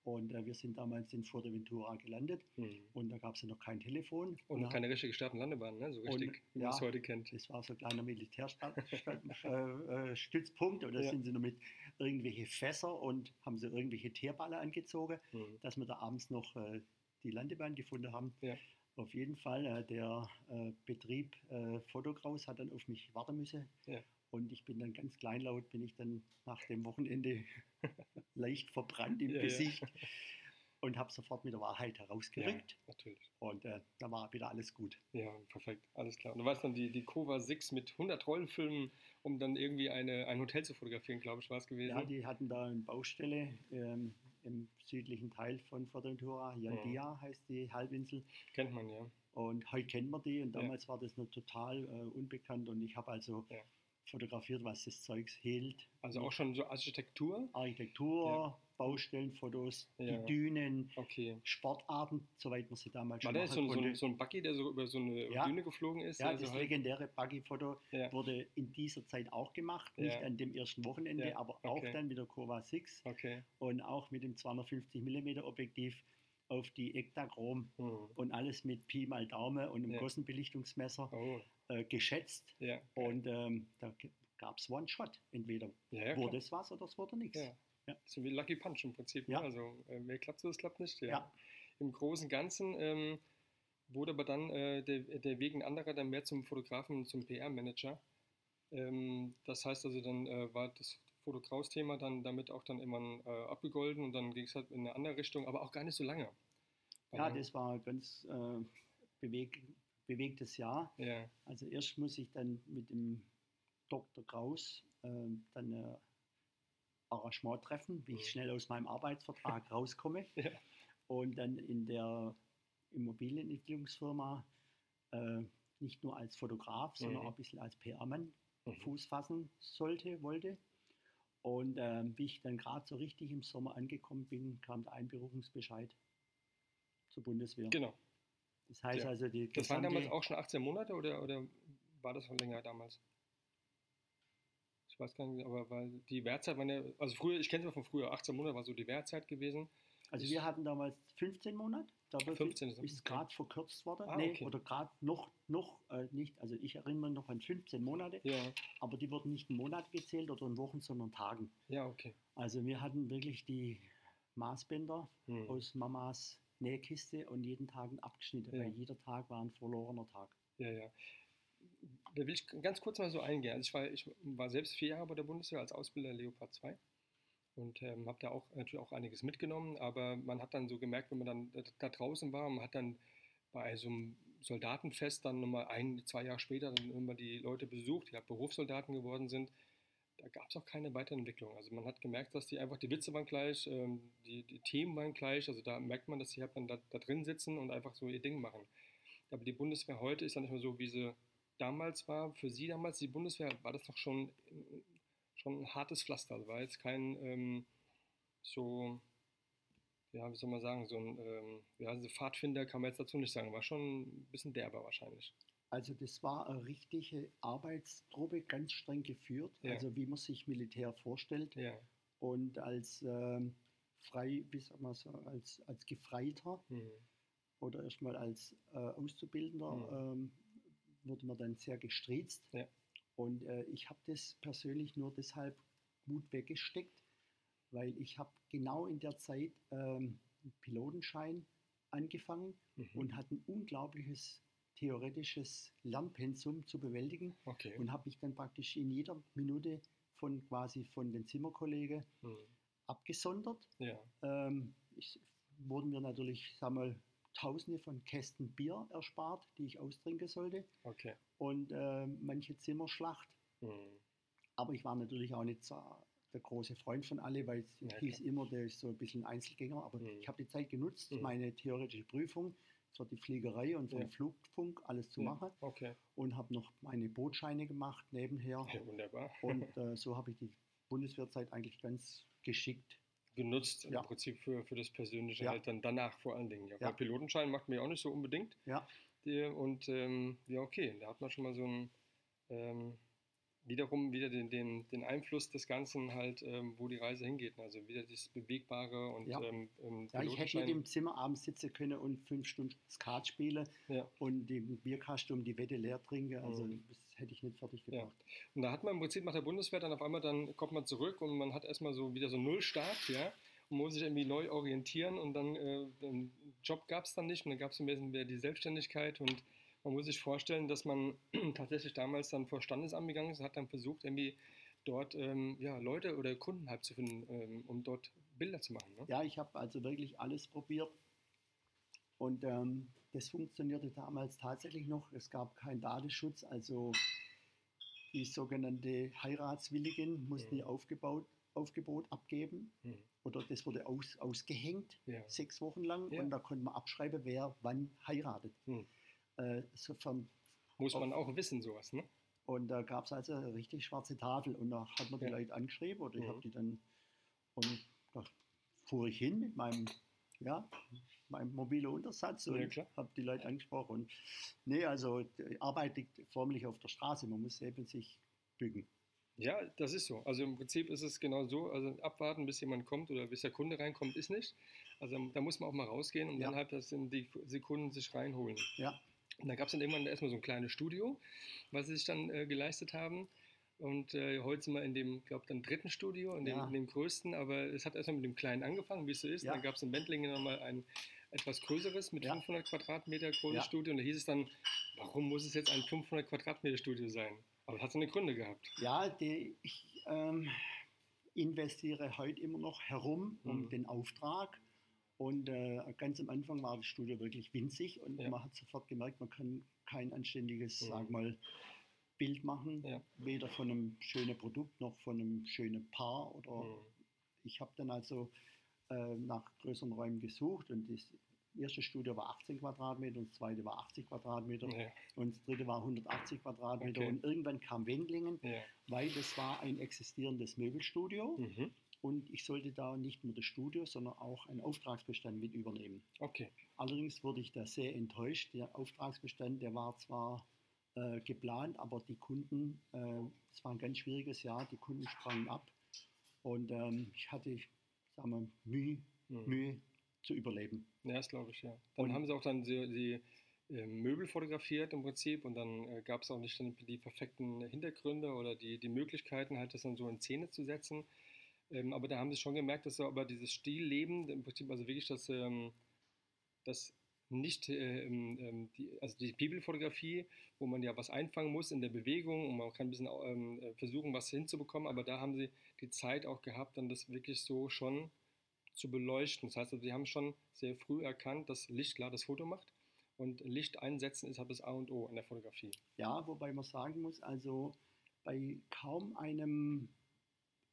Und äh, wir sind damals in Fuerteventura gelandet mhm. und da gab es ja noch kein Telefon. Und keine richtige Start- und Landebahn, ne? so richtig, und, wie man es heute kennt. Das war so ein kleiner Militärstützpunkt äh, äh, und da ja. sind sie noch mit irgendwelche Fässer und haben sie irgendwelche Teerballe angezogen, mhm. dass wir da abends noch äh, die Landebahn gefunden haben. Ja. Auf jeden Fall, äh, der äh, Betrieb äh, Fotokraus hat dann auf mich warten müssen. Ja. Und ich bin dann ganz kleinlaut, bin ich dann nach dem Wochenende leicht verbrannt im ja, Gesicht ja. und habe sofort mit der Wahrheit herausgerückt. Natürlich. Und äh, da war wieder alles gut. Ja, perfekt, alles klar. Und du weißt dann, die, die Kova 6 mit 100 Rollenfilmen, um dann irgendwie eine, ein Hotel zu fotografieren, glaube ich, war es gewesen. Ja, die hatten da eine Baustelle. Ähm, im südlichen Teil von Fuerteventura. Yandia ja. heißt die Halbinsel. Kennt man ja. Und heute kennt man die und damals ja. war das noch total äh, unbekannt und ich habe also ja. fotografiert, was das Zeugs hielt. Also auch schon so Architektur? Architektur, Baustellenfotos, ja. die Dünen, okay. Sportarten, soweit man sie damals War schon das so, so, ein, so ein Buggy, der so über so eine ja. Düne geflogen ist? Ja, also das halt legendäre Buggy-Foto ja. wurde in dieser Zeit auch gemacht, nicht an dem ersten Wochenende, aber okay. auch dann mit der Kurva 6 okay. und auch mit dem 250 mm Objektiv auf die Ektachrom mhm. und alles mit Pi mal Daumen und einem ja. Gossenbelichtungsmesser oh. äh, geschätzt. Ja, und ähm, da gab es One-Shot. Entweder ja, wurde es was oder es wurde nichts. Ja. So wie Lucky Punch im Prinzip. Ne? Ja. Also, äh, wer klappt so, das klappt nicht. Ja. ja. Im Großen und Ganzen ähm, wurde aber dann äh, der, der Weg ein anderer, dann mehr zum Fotografen, zum PR-Manager. Ähm, das heißt also, dann äh, war das Foto-Kraus-Thema dann damit auch dann immer äh, abgegolden und dann ging es halt in eine andere Richtung, aber auch gar nicht so lange. Ja, das war ein ganz äh, beweg, bewegtes Jahr. Ja. Also erst muss ich dann mit dem Dr. Kraus äh, dann ein Arrangement treffen, wie ich schnell aus meinem Arbeitsvertrag rauskomme. Ja. Und dann in der Immobilienentwicklungsfirma äh, nicht nur als Fotograf, sondern Mhm. auch ein bisschen als PR-Mann Mhm. Fuß fassen sollte, wollte. Und ähm, wie ich dann gerade so richtig im Sommer angekommen bin, kam der Einberufungsbescheid zur Bundeswehr. Genau. Das heißt Ja. also, die Das waren damals auch schon 18 Monate oder, oder war das schon länger damals? Ich weiß gar nicht, aber weil die Wehrzeit ja, also früher, ich kenne es von früher, 18 Monate war so die Wehrzeit gewesen. Also Ich- wir hatten damals 15 Monate, da wird, 15 ist ist okay. gerade verkürzt worden. Ah, nee, okay. oder gerade noch, noch äh, nicht, also ich erinnere mich noch an 15 Monate, Ja, aber die wurden nicht in Monat gezählt oder in Wochen, sondern Tagen. ja, okay. Also wir hatten wirklich die Maßbänder Hm. aus Mamas Nähkiste und jeden Tag abgeschnitten, Ja. weil jeder Tag war ein verlorener Tag. Ja, ja. Da will ich ganz kurz mal so eingehen. Also ich war, ich war selbst vier Jahre bei der Bundeswehr als Ausbilder Leopard 2 und ähm, habe da auch natürlich auch einiges mitgenommen, aber man hat dann so gemerkt, wenn man dann da, da draußen war, man hat dann bei so einem Soldatenfest dann nochmal ein, zwei Jahre später dann immer die Leute besucht, die halt Berufssoldaten geworden sind. Da gab es auch keine Weiterentwicklung. Also man hat gemerkt, dass die einfach, die Witze waren gleich, ähm, die, die Themen waren gleich. Also da merkt man, dass die halt dann da, da drin sitzen und einfach so ihr Ding machen. Aber die Bundeswehr heute ist ja nicht mehr so, wie sie damals war. Für Sie damals, die Bundeswehr, war das doch schon, äh, schon ein hartes Pflaster. Das war jetzt kein ähm, so, ja, wie soll man sagen, so ein ähm, ja, Pfadfinder kann man jetzt dazu nicht sagen. War schon ein bisschen derber wahrscheinlich. Also das war eine richtige Arbeitstruppe, ganz streng geführt, Ja. also wie man sich Militär vorstellt. Ja. Und als ähm, frei, wie sagt man so, als, als Gefreiter Hm. oder erstmal als äh, Auszubildender ähm, wurde man dann sehr gestriezt. Ja. Und äh, ich habe das persönlich nur deshalb gut weggesteckt, weil ich habe genau in der Zeit ähm, einen Pilotenschein angefangen Mhm. und hatte ein unglaubliches theoretisches Lernpensum zu bewältigen Okay. und habe mich dann praktisch in jeder Minute von quasi von den Zimmerkollegen Hm. abgesondert. Ja. Ähm, ich, wurden mir natürlich, sag mal, Tausende von Kästen Bier erspart, die ich austrinken sollte Okay. und äh, manche Zimmerschlacht. Hm. Aber ich war natürlich auch nicht so der große Freund von alle, weil es Ja, hieß immer, der ist so ein bisschen Einzelgänger. Aber Mhm. ich habe die Zeit genutzt, Mhm. meine theoretische Prüfung für die Fliegerei und für Ja. den Flugfunk alles zu Ja. machen Okay. und habe noch meine Bootscheine gemacht nebenher. Ja, wunderbar. Und äh, so habe ich die Bundeswehrzeit eigentlich ganz geschickt. Genutzt Ja. im Prinzip für, für das Persönliche Ja. halt dann danach vor allen Dingen. Ja. Ja. Pilotenschein macht ja auch nicht so unbedingt. Ja, Die, und ähm, ja, okay, da hat man schon mal so einen ähm, wiederum wieder den, den, den Einfluss des Ganzen halt, ähm, wo die Reise hingeht. Also wieder das Bewegbare und Ja. ähm, ähm, ja ich hätte nicht im Zimmer abends sitzen können und fünf Stunden Skat spielen Ja. und den Bierkasten um die Wette leer trinken. Also Mhm. das hätte ich nicht fertig Ja. gebracht. Und da hat man im Prinzip nach der Bundeswehr dann auf einmal, dann kommt man zurück und man hat erstmal so wieder so Nullstart, ja, und muss sich irgendwie neu orientieren und dann äh, den Job gab es dann nicht und dann gab es ein bisschen wieder die Selbstständigkeit und man muss sich vorstellen, dass man tatsächlich damals dann vor Standesamt gegangen ist und hat dann versucht, irgendwie dort ähm, ja, Leute oder Kunden halt zu finden, ähm, um dort Bilder zu machen. Ne? Ja, ich habe also wirklich alles probiert. Und ähm, das funktionierte damals tatsächlich noch. Es gab keinen Datenschutz, also die sogenannte Heiratswilligen mussten Mhm. ihr Aufgebaut, Aufgebot abgeben. Mhm. Oder das wurde aus, ausgehängt, Ja. sechs Wochen lang. Ja. Und da konnte man abschreiben, wer wann heiratet. Mhm. Äh, sofern, Muss Auf- man auch wissen, sowas, ne? und da gab es also eine richtig schwarze Tafel. Und da hat man die Ja. Leute angeschrieben oder ich Mhm. habe die dann. Und da fuhr ich hin mit meinem, ja, meinem mobilen Untersatz Ja, und klar. habe die Leute angesprochen. Und nee, also Arbeit liegt förmlich auf der Straße. Man muss eben sich bücken. Ja, das ist so. Also im Prinzip ist es genau so. Also abwarten, bis jemand kommt oder bis der Kunde reinkommt, ist nicht. Also da muss man auch mal rausgehen und Ja. dann halt das in die Sekunden sich reinholen. Ja, Und da gab es dann irgendwann erstmal so ein kleines Studio, was sie sich dann äh, geleistet haben. Und äh, heute sind wir in dem, glaube dann dritten Studio, in dem, Ja. in dem größten, aber es hat erstmal mit dem kleinen angefangen, wie es so ist. Ja. Dann gab es in Bentlingen nochmal ein etwas größeres mit Ja. 500 Quadratmeter großes. Studio. Und da hieß es dann, warum muss es jetzt ein 500 Quadratmeter Studio sein? Aber das hat seine Gründe gehabt. ja die, ich, ähm, investiere heute immer noch herum um mhm. den Auftrag. Und äh, ganz am Anfang war das Studio wirklich winzig und ja. man hat sofort gemerkt, man kann kein anständiges, mhm. sag mal, Bild machen, ja. weder von einem schönen Produkt noch von einem schönen Paar. Oder mhm. ich habe dann also äh, nach größeren Räumen gesucht und das erste Studio war 18 Quadratmeter und das zweite war 80 Quadratmeter ja. und das dritte war 180 Quadratmeter okay. und irgendwann kam Wendlingen, ja. weil das war ein existierendes Möbelstudio mhm. Und ich sollte da nicht nur das Studio, sondern auch einen Auftragsbestand mit übernehmen. Okay. Allerdings wurde ich da sehr enttäuscht. Der Auftragsbestand, der war zwar äh, geplant, aber die Kunden, äh, es äh, war ein ganz schwieriges Jahr, die Kunden sprangen ab und ähm, ich hatte, sagen wir, Mühe, mhm. Mühe zu überleben. Ja, das glaube ich, ja. Dann und haben sie auch dann die, die äh, Möbel fotografiert im Prinzip und dann äh, gab es auch nicht die perfekten Hintergründe oder die, die Möglichkeiten, halt das dann so in Szene zu setzen. Ähm, aber da haben sie schon gemerkt, dass so aber dieses Stillleben, im Prinzip also wirklich das, ähm, das nicht, äh, ähm, die, also die Bibelfotografie, wo man ja was einfangen muss in der Bewegung und man kann ein bisschen ähm, äh, versuchen, was hinzubekommen, aber da haben sie die Zeit auch gehabt, dann das wirklich so schon zu beleuchten. Das heißt, also, sie haben schon sehr früh erkannt, dass Licht klar das Foto macht und Licht einsetzen ist halt das A und O in der Fotografie. Ja, wobei man sagen muss, also bei kaum einem,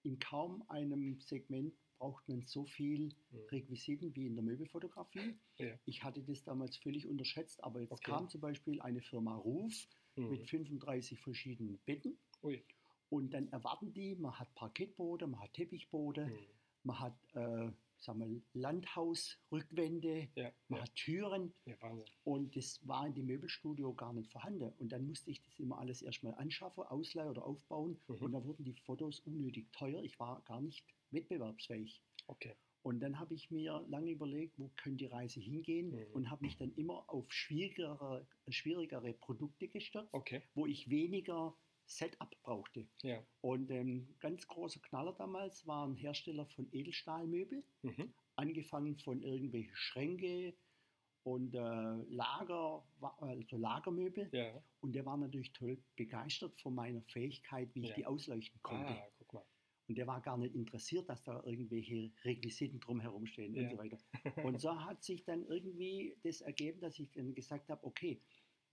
in kaum einem Segment braucht man so viel mhm. Requisiten wie in der Möbelfotografie. Ja. Ich hatte das damals völlig unterschätzt, aber jetzt okay. kam zum Beispiel eine Firma Ruf mhm. mit 35 verschiedenen Betten. Ui. Und dann erwarten die, man hat Parkettboote, man hat Teppichboote, mhm. man hat äh, sagen wir, Landhausrückwände, ja, man ja. hat Türen. Ja, und das war in dem Möbelstudio gar nicht vorhanden. Und dann musste ich das immer alles erstmal anschaffen, ausleihen oder aufbauen. Mhm. Und da wurden die Fotos unnötig teuer. Ich war gar nicht wettbewerbsfähig. Okay. Und dann habe ich mir lange überlegt, wo könnte die Reise hingehen mhm. und habe mich dann immer auf schwierigere, schwierigere Produkte gestürzt, okay. wo ich weniger Setup brauchte. Ja. Und ein ähm, ganz großer Knaller damals war ein Hersteller von Edelstahlmöbel, mhm. angefangen von irgendwelchen Schränke und äh, Lager, also Lagermöbel. Ja. Und der war natürlich toll begeistert von meiner Fähigkeit, wie ich die ausleuchten konnte. Ah, guck mal. Und der war gar nicht interessiert, dass da irgendwelche Requisiten drumherum stehen ja. und so weiter. Und so hat sich dann irgendwie das ergeben, dass ich dann gesagt habe, okay,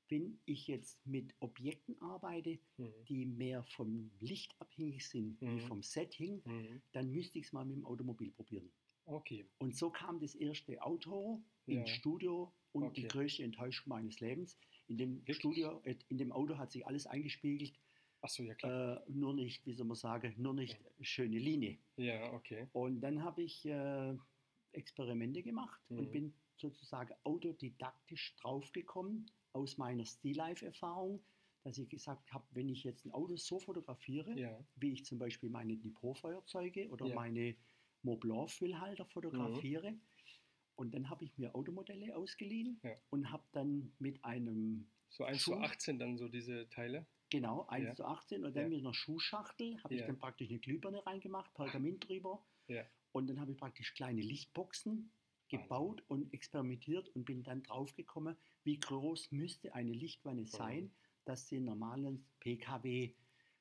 wenn ich jetzt mit Objekten arbeite, mhm. die mehr vom Licht abhängig sind, mhm. wie vom Setting, mhm. dann müsste ich es mal mit dem Automobil probieren. Okay. Und so kam das erste Auto ja. ins Studio und okay. die größte Enttäuschung meines Lebens. In dem Wirklich? Studio, äh, in dem Auto hat sich alles eingespiegelt. Ach so, ja klar. Äh, nur nicht, wie soll man sagen, nur nicht ja. schöne Linie. Ja, okay. Und dann habe ich äh, Experimente gemacht mhm. und bin sozusagen autodidaktisch draufgekommen aus meiner Still-Life-Erfahrung, dass ich gesagt habe, wenn ich jetzt ein Auto so fotografiere, ja. wie ich zum Beispiel meine Depot-Feuerzeuge oder ja. meine Montblanc-Füllhalter fotografiere, mhm. und dann habe ich mir Automodelle ausgeliehen ja. und habe dann mit einem so 1 Schuh, zu 18 dann so diese Teile? Genau, 1 ja. zu 18 und dann ja. mit einer Schuhschachtel habe ja. ich dann praktisch eine Glühbirne reingemacht, Pergament drüber und dann habe ich praktisch kleine Lichtboxen gebaut und experimentiert und bin dann draufgekommen, wie groß müsste eine Lichtwanne sein, dass sie normalen PKW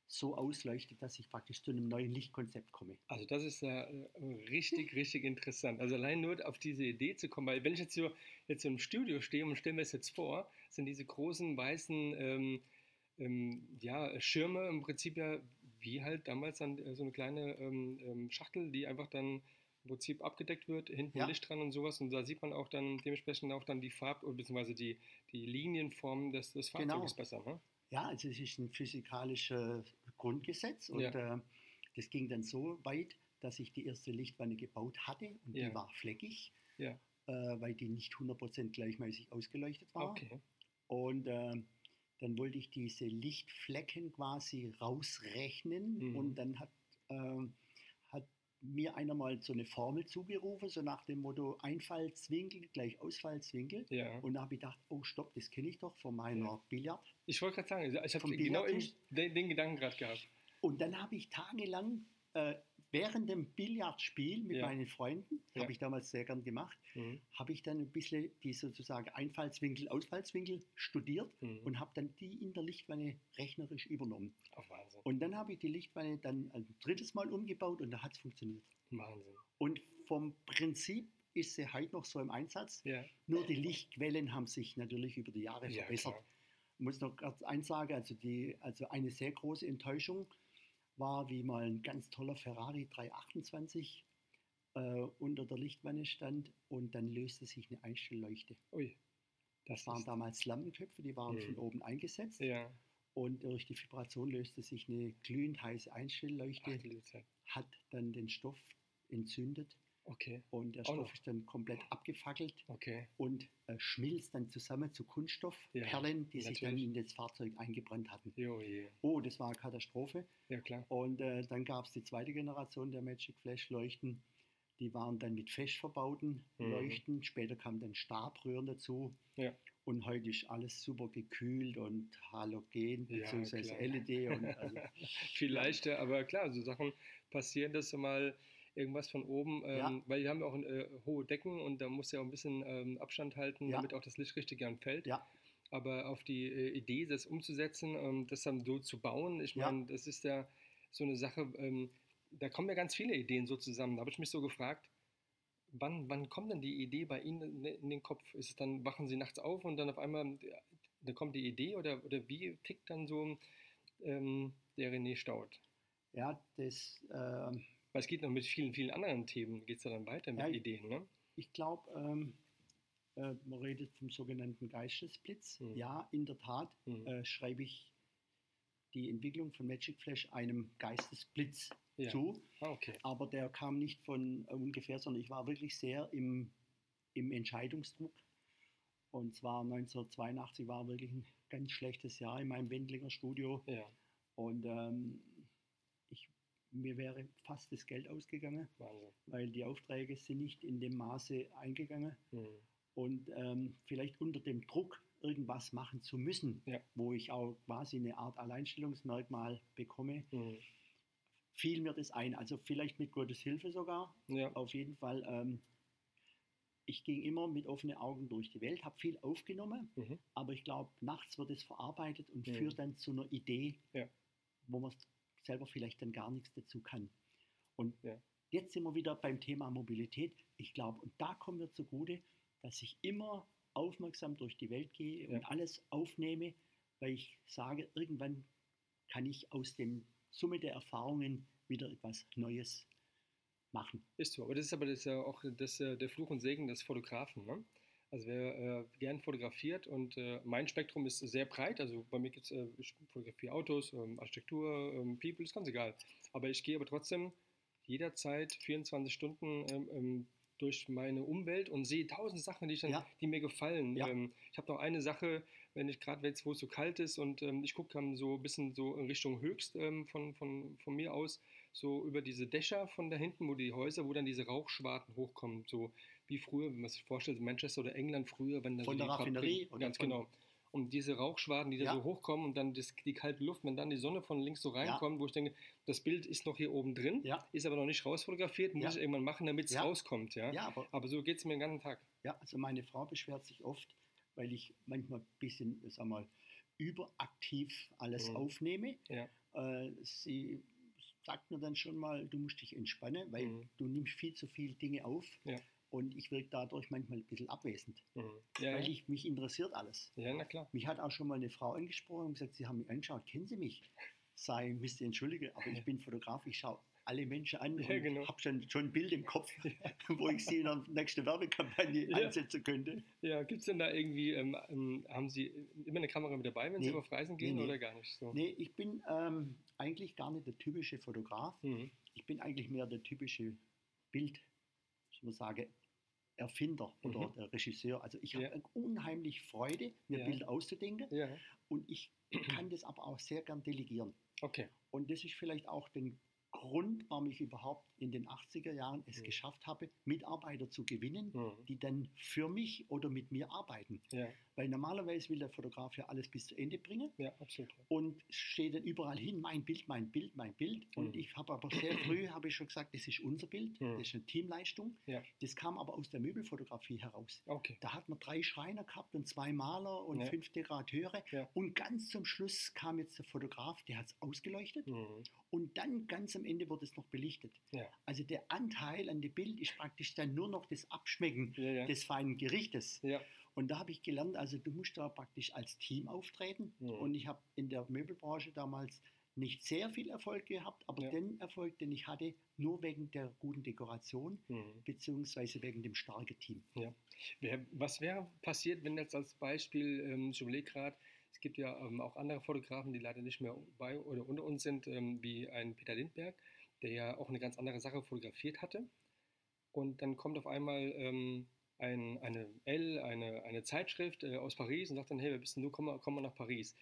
so ausleuchtet, dass ich praktisch zu einem neuen Lichtkonzept komme. Also das ist ja äh, richtig, richtig interessant. Also allein nur auf diese Idee zu kommen, weil wenn ich jetzt so jetzt im Studio stehe und stelle mir das jetzt vor, sind diese großen weißen ähm, ähm, ja, Schirme im Prinzip ja wie halt damals dann äh, so eine kleine ähm, ähm, Schachtel, die einfach dann im Prinzip abgedeckt wird, hinten ja. Licht dran und sowas. Und da sieht man auch dann dementsprechend auch dann die Farb- bzw. Die, die Linienform des, des Fahrzeugs genau. besser. Ne? Ja, also es ist ein physikalisches Grundgesetz und ja. äh, das ging dann so weit, dass ich die erste Lichtwanne gebaut hatte und ja. die war fleckig, äh, weil die nicht 100% gleichmäßig ausgeleuchtet war. Okay. Und äh, dann wollte ich diese Lichtflecken quasi rausrechnen mhm. und dann hat ähm, mir einer mal so eine Formel zugerufen, so nach dem Motto Einfallswinkel gleich Ausfallswinkel. Ja. Und da habe ich gedacht, oh stopp, das kenne ich doch von meiner ja. Billard. Ich wollte gerade sagen, ich habe genau den, den, Gedanken gerade gehabt. Und dann habe ich tagelang, äh, während dem Billardspiel mit Ja. meinen Freunden, Ja. habe ich damals sehr gern gemacht, Mhm. habe ich dann ein bisschen die sozusagen Einfallswinkel, Ausfallswinkel studiert Mhm. und habe dann die in der Lichtwanne rechnerisch übernommen. Ach, Wahnsinn. Und dann habe ich die Lichtwanne dann ein drittes Mal umgebaut und da hat es funktioniert. Wahnsinn. Und vom Prinzip ist sie heute noch so im Einsatz. Ja. Nur die Lichtquellen haben sich natürlich über die Jahre Ja, verbessert. klar. Ich muss noch ganz eins sagen, also, die, also eine sehr große Enttäuschung war, wie mal ein ganz toller Ferrari 328 äh, unter der Lichtwanne stand und dann löste sich eine Einstellleuchte. Ui. Das waren damals Lampenköpfe, die waren Mhm. von oben eingesetzt Ja. und durch die Vibration löste sich eine glühend heiße Einstellleuchte, Ach, hat dann den Stoff entzündet Okay. und der Stoff noch. ist dann komplett abgefackelt Okay. und äh, schmilzt dann zusammen zu Kunststoffperlen, die sich dann natürlich. in das Fahrzeug eingebrannt hatten. Jo, je. Oh, das war eine Katastrophe. Ja, klar. Und äh, dann gab es die zweite Generation der Magic Flash Leuchten. Die waren dann mit fest verbauten Mhm. Leuchten. Später kamen dann Stabröhren dazu. Ja. Und heute ist alles super gekühlt und halogen Ja, bzw. LED. Und also, Viel leichter, aber klar, so Sachen passieren, dass du mal irgendwas von oben, ähm, Ja. weil wir haben ja auch äh, hohe Decken und da muss ja auch ein bisschen ähm, Abstand halten, Ja. damit auch das Licht richtig anfällt. ja, Aber auf die äh, Idee, das umzusetzen, ähm, das dann so zu bauen, ich meine, das ist ja so eine Sache, ähm, da kommen ja ganz viele Ideen so zusammen. Da habe ich mich so gefragt, wann, wann kommt denn die Idee bei Ihnen in, den Kopf? Ist es dann, wachen Sie nachts auf und dann auf einmal, ja, da kommt die Idee oder, oder wie tickt dann so ähm, der René Staud? ja, das, ähm, Weil es geht noch mit vielen, vielen anderen Themen, geht es ja dann weiter mit Ja, Ideen, ne? ich glaube, ähm, äh, man redet vom sogenannten Geistesblitz. Mhm. Ja, in der Tat Mhm. äh, schreibe ich die Entwicklung von Magic Flash einem Geistesblitz Ja. zu. Ah, okay. Aber der kam nicht von äh, ungefähr, sondern ich war wirklich sehr im, im Entscheidungsdruck. Und zwar 1982 war wirklich ein ganz schlechtes Jahr in meinem Wendlinger Studio. Ja, Und ähm, mir wäre fast das Geld ausgegangen, Wahnsinn. weil die Aufträge sind nicht in dem Maße eingegangen. Mhm. Und ähm, vielleicht unter dem Druck, irgendwas machen zu müssen, Ja. wo ich auch quasi eine Art Alleinstellungsmerkmal bekomme, Mhm. fiel mir das ein. Also vielleicht mit Gottes Hilfe sogar. Ja, Auf jeden Fall, ähm, ich ging immer mit offenen Augen durch die Welt, habe viel aufgenommen, Mhm. aber ich glaube, nachts wird es verarbeitet und Mhm. führt dann zu einer Idee, Ja. wo man selber vielleicht dann gar nichts dazu kann. Und Ja. jetzt sind wir wieder beim Thema Mobilität. Ich glaube, und da kommen wir zugute, dass ich immer aufmerksam durch die Welt gehe Ja. und alles aufnehme, weil ich sage, irgendwann kann ich aus dem Summe der Erfahrungen wieder etwas Neues machen. ist so. Aber das ist aber das ja auch das, äh, der Fluch und Segen des Fotografen. Ne? Also wer äh, gern fotografiert und äh, mein Spektrum ist sehr breit. Also bei mir gibt es, äh, ich fotografiere Autos, ähm, Architektur, ähm, People, ist ganz egal. Aber ich gehe aber trotzdem jederzeit 24 Stunden ähm, ähm, durch meine Umwelt und sehe tausend Sachen, die, dann, Ja. die mir gefallen. Ja. Ähm, ich habe noch eine Sache, wenn ich gerade jetzt, wo es so kalt ist und ähm, ich gucke dann so ein bisschen so in Richtung Höchst von, von, von mir aus, so über diese Dächer von da hinten, wo die Häuser, wo dann diese Rauchschwarten hochkommen, so wie früher, wenn man sich vorstellt, Manchester oder England früher, wenn dann Von so der Raffinerie oder ganz genau. Und diese Rauchschwaden, die da Ja. so hochkommen und dann das, die kalte Luft, wenn dann die Sonne von links so reinkommt, wo ich denke, das Bild ist noch hier oben drin, Ja. ist aber noch nicht rausfotografiert, muss Ja. ich irgendwann machen, damit es Ja. rauskommt. Ja? Ja, aber Aber so geht es mir den ganzen Tag. Ja, also meine Frau beschwert sich oft, weil ich manchmal ein bisschen, sag mal, überaktiv alles Mhm. aufnehme. Ja. Äh, sie sagt mir dann schon mal, du musst dich entspannen, weil Mhm. du nimmst viel zu viele Dinge auf Ja. Und ich wirke dadurch manchmal ein bisschen abwesend, Mhm. Ja, weil ja. ich, mich interessiert alles. ja, na klar. Mich hat auch schon mal eine Frau angesprochen und gesagt, sie haben mich angeschaut, kennen Sie mich? Sei, müsste entschuldige, aber ich bin Fotograf, ich schaue alle Menschen an Ja, und genau. habe schon, schon ein Bild im Kopf, wo ich sie in der nächsten Werbekampagne Ja. einsetzen könnte. Ja, gibt es denn da irgendwie, ähm, ähm, haben Sie immer eine Kamera mit dabei, wenn Sie Nee. auf Reisen gehen Nee, nee. oder gar nicht so? Nee, ich bin ähm, eigentlich gar nicht der typische Fotograf. Mhm. Ich bin eigentlich mehr der typische Bild, ich muss sagen, Erfinder oder Mhm. der Regisseur. Also ich Ja. habe unheimlich Freude, mir Ja. Bilder auszudenken Ja, und ich kann das aber auch sehr gern delegieren. okay. Und das ist vielleicht auch den Grund, warum ich überhaupt in den 80er Jahren es Mhm. geschafft habe, Mitarbeiter zu gewinnen, Mhm. die dann für mich oder mit mir arbeiten. Ja, Weil normalerweise will der Fotograf ja alles bis zu Ende bringen. Ja, absolut. Und steht dann überall hin, mein Bild, mein Bild, mein Bild. Und Mhm. ich habe aber sehr früh, habe ich schon gesagt, das ist unser Bild, Mhm. das ist eine Teamleistung. Ja. Das kam aber aus der Möbelfotografie heraus. Okay. Da hat man drei Schreiner gehabt und zwei Maler und fünf Dekorateure. Und ganz zum Schluss kam jetzt der Fotograf, der hat es ausgeleuchtet. Mhm. Und dann ganz am Ende wurde es noch belichtet. Ja. Also der Anteil an dem Bild ist praktisch dann nur noch das Abschmecken Ja, ja. des feinen Gerichtes. Und da habe ich gelernt, also du musst da praktisch als Team auftreten. Mhm. Und ich habe in der Möbelbranche damals nicht sehr viel Erfolg gehabt, aber den Erfolg, den ich hatte, nur wegen der guten Dekoration Mhm. beziehungsweise wegen dem starken Team. Was wäre passiert, wenn jetzt als Beispiel, ähm, ich überlege gerade, es gibt ja ähm, auch andere Fotografen, die leider nicht mehr bei oder unter uns sind, ähm, wie ein Peter Lindberg, der ja auch eine ganz andere Sache fotografiert hatte. Und dann kommt auf einmal ähm, ein, eine L, eine, eine Zeitschrift äh, aus Paris und sagt dann, hey, wer bist denn du, komm mal, komm mal nach Paris.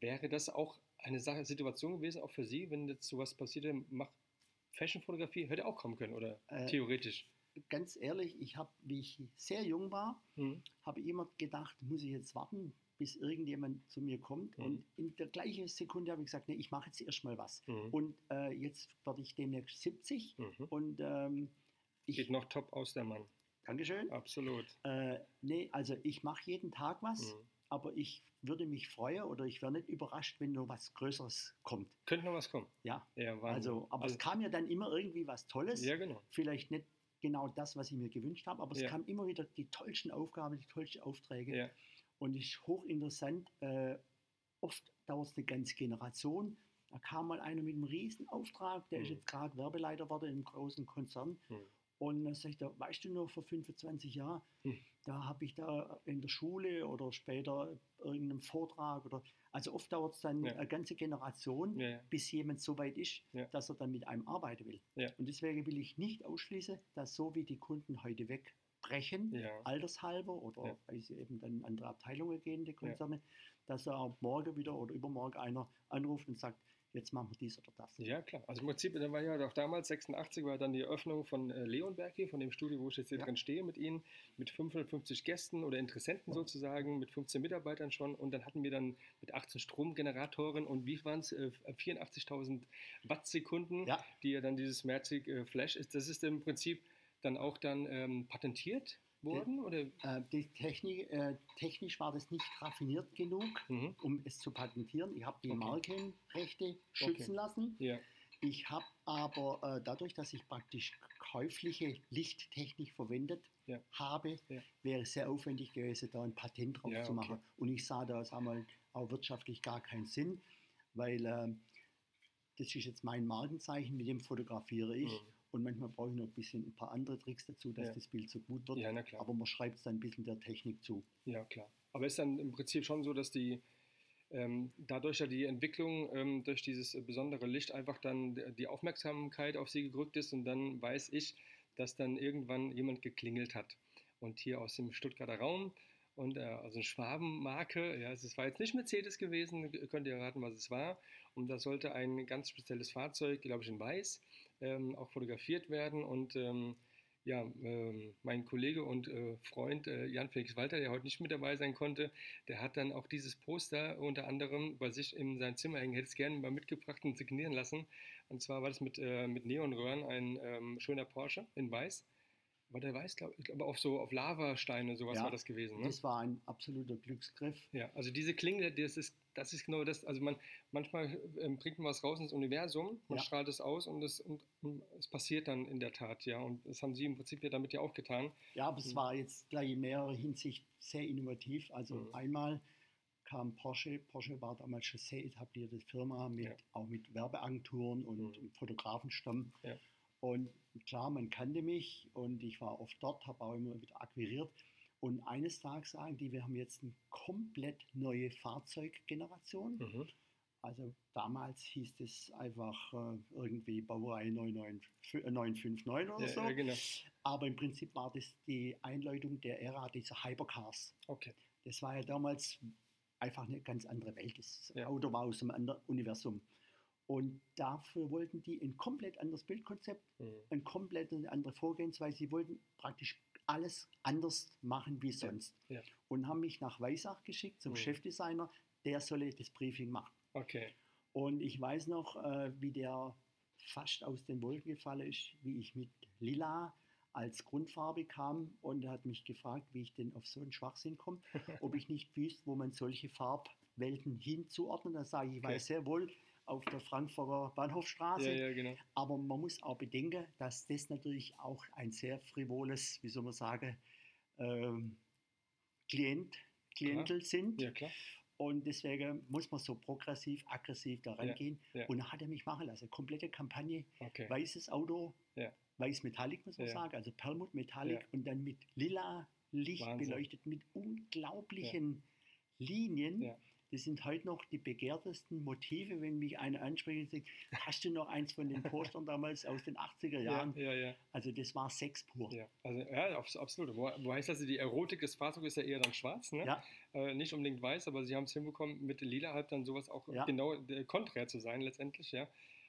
Wäre das auch eine Sache, Situation gewesen, auch für Sie, wenn jetzt sowas passierte, mach Fashion-Fotografie, hätte auch kommen können, oder Äh, theoretisch? Ganz ehrlich, ich habe, wie ich sehr jung war, Mhm. habe ich immer gedacht, muss ich jetzt warten, bis irgendjemand zu mir kommt. Mhm. Und in der gleichen Sekunde habe ich gesagt, nee, ich mache jetzt erstmal was. Mhm. Und äh, jetzt werde ich demnächst 70 Mhm. und ähm, ich, Geht noch top aus, der Mann. Dankeschön. Absolut. Äh, nee, also ich mache jeden Tag was, Mhm. aber ich würde mich freuen oder ich wäre nicht überrascht, wenn nur was Größeres kommt. Könnte noch was kommen. Ja, Ja, also, aber Also- es kam ja dann immer irgendwie was Tolles. Ja, genau. Vielleicht nicht genau das, was ich mir gewünscht habe, aber es Ja. kam immer wieder die tollsten Aufgaben, die tollsten Aufträge. Ja. Und es ist hochinteressant. Äh, oft dauert es eine ganze Generation. Da kam mal einer mit einem riesen Auftrag, der ist Mhm. jetzt gerade Werbeleiter geworden in einem großen Konzern. Mhm. Und dann ich, da, weißt du noch, vor 25 Jahren, Mhm. da habe ich da in der Schule oder später irgendeinem Vortrag oder, also oft dauert es dann Ja. eine ganze Generation, Ja, ja. bis jemand so weit ist, dass er dann mit einem arbeiten will. Und deswegen will ich nicht ausschließen, dass so wie die Kunden heute wegbrechen, Ja. altershalber oder Ja. weil sie eben dann in andere Abteilungen gehen, die Konzerne, dass er auch morgen wieder oder übermorgen einer anruft und sagt, jetzt machen wir dies oder das. Ja, klar. Also im Prinzip, da war ja auch damals, 86, war dann die Eröffnung von äh, Leonberg hier, von dem Studio, wo ich jetzt hier Ja. drin stehe mit Ihnen, mit 550 Gästen oder Interessenten sozusagen, mit 15 Mitarbeitern schon. Und dann hatten wir dann mit 18 Stromgeneratoren und wie waren es? Äh, 84.000 Wattsekunden, Ja. die ja dann dieses Magic äh, Flash ist. Das ist im Prinzip dann auch dann ähm, patentiert worden? Oder? Äh, die Technik, äh, technisch war das nicht raffiniert genug, Mhm. um es zu patentieren. Ich habe die Okay. Markenrechte schützen Okay. lassen. Ja. Ich habe aber äh, dadurch, dass ich praktisch käufliche Lichttechnik verwendet Ja. habe, Ja. wäre es sehr aufwendig gewesen, da ein Patent drauf zu machen. okay. Und ich sah da sag mal, auch wirtschaftlich gar keinen Sinn, weil ähm, das ist jetzt mein Markenzeichen, mit dem fotografiere ich. Mhm. Und manchmal brauche ich noch ein bisschen ein paar andere Tricks dazu, dass Ja. das Bild so gut wird. Ja, na klar. Aber man schreibt es dann ein bisschen der Technik zu. Ja, klar. Aber ist dann im Prinzip schon so, dass die ähm, dadurch ja die Entwicklung ähm, durch dieses besondere Licht einfach dann die Aufmerksamkeit auf sie gerückt ist und dann weiß ich, dass dann irgendwann jemand geklingelt hat. Und hier aus dem Stuttgarter Raum und äh, also eine Schwabenmarke, ja, es war jetzt nicht Mercedes gewesen, könnt ihr raten, was es war. Und da sollte ein ganz spezielles Fahrzeug, glaube ich in weiß, ähm, auch fotografiert werden und ähm, ja, ähm, mein Kollege und äh, Freund äh, Jan Felix Walter, der heute nicht mit dabei sein konnte, der hat dann auch dieses Poster unter anderem bei sich in sein Zimmer hängen, hätte es gerne mal mitgebracht und signieren lassen. Und zwar war das mit, äh, mit Neonröhren ein ähm, schöner Porsche in weiß. War der weiß, glaube ich, glaube auf so auf Lavasteine, sowas Ja, war das gewesen. Ne? Das war ein absoluter Glücksgriff. Ja, also diese Klinge, das ist, das ist genau das. Also man manchmal ähm, bringt man was raus ins Universum, man Ja. strahlt es aus und es, und, und es passiert dann in der Tat, ja. Und das haben Sie im Prinzip ja damit ja auch getan. Ja, aber es Mhm. war jetzt gleich in mehrerer Hinsicht sehr innovativ. Also Mhm. einmal kam Porsche. Porsche war damals schon sehr etablierte Firma, mit, Ja. auch mit Werbeagenturen und Mhm. Fotografenstamm. Ja. Und klar, man kannte mich und ich war oft dort, habe auch immer wieder akquiriert. Und eines Tages sagen die, wir haben jetzt eine komplett neue Fahrzeuggeneration. Mhm. Also damals hieß es einfach äh, irgendwie Baureihe 995 äh, 959 oder Ja, so. ja, genau. Aber im Prinzip war das die Einleitung der Ära dieser Hypercars. Okay. Das war ja damals einfach eine ganz andere Welt. Das Ja. Auto war aus einem anderen Universum. Und dafür wollten die ein komplett anderes Bildkonzept, Mhm. ein komplett eine andere Vorgehensweise. Sie wollten praktisch alles anders machen wie sonst. Ja, ja. Und haben mich nach Weissach geschickt zum Mhm. Chefdesigner, der solle das Briefing machen. Okay. Und ich weiß noch, äh, wie der fast aus den Wolken gefallen ist, wie ich mit Lila als Grundfarbe kam und er hat mich gefragt, wie ich denn auf so einen Schwachsinn komme, ob ich nicht wüsste, wo man solche Farbwelten hinzuordnen. Da sage ich, ich Okay. weiß sehr wohl, auf der Frankfurter Bahnhofstraße. Ja, ja, genau. Aber man muss auch bedenken, dass das natürlich auch ein sehr frivoles, wie soll man sagen, ähm, Klient, Klientel sind. Ja, klar. Und deswegen muss man so progressiv, aggressiv da rangehen. ja. Und da hat er mich machen lassen. Komplette Kampagne, Okay. weißes Auto, Ja. weiß Metallic, muss man Ja. sagen, also Perlmutt Metallic Ja. und dann mit lila Licht Wahnsinn. beleuchtet, mit unglaublichen Linien. Ja. Das sind heute noch die begehrtesten Motive, wenn mich einer anspricht und sagt, hast du noch eins von den Postern damals aus den 80er Ja, Jahren? ja, ja. Also das war Sex pur. Ja, also, ja abs- absolut. Wo, wo heißt das, die Erotik des Fahrzeugs ist ja eher dann schwarz, ne? Ja. Äh, nicht unbedingt weiß, aber sie haben es hinbekommen, mit lila halt dann sowas auch Ja. genau äh, konträr zu sein letztendlich, ja.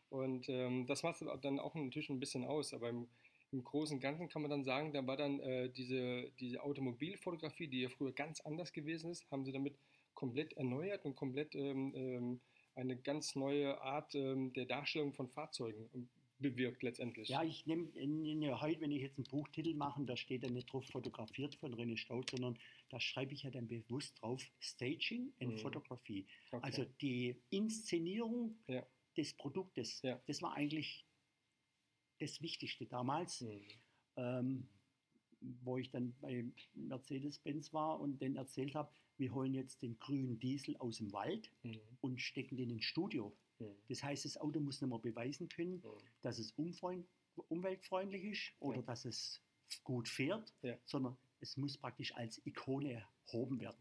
Und ähm, das macht dann auch natürlich ein bisschen aus, aber im, im Großen und Ganzen kann man dann sagen, da war dann äh, diese, diese Automobilfotografie, die ja früher ganz anders gewesen ist, haben sie damit komplett erneuert und komplett ähm, ähm, eine ganz neue Art ähm, der Darstellung von Fahrzeugen ähm, bewirkt letztendlich. Ja, ich nehme heute, wenn ich jetzt einen Buchtitel mache, da steht dann nicht drauf fotografiert von René Staud, sondern da schreibe ich ja dann bewusst drauf Staging and Mhm. Photography. Okay. Also die Inszenierung Ja. des Produktes, Ja. das war eigentlich das Wichtigste damals, Mhm. ähm, wo ich dann bei Mercedes-Benz war und denen erzählt habe, wir holen jetzt den grünen Diesel aus dem Wald Mhm. und stecken den ins Studio. Mhm. Das heißt, das Auto muss nicht mehr beweisen können, Mhm. dass es umweltfreundlich ist oder Ja. dass es gut fährt, Ja. sondern es muss praktisch als Ikone erhoben werden.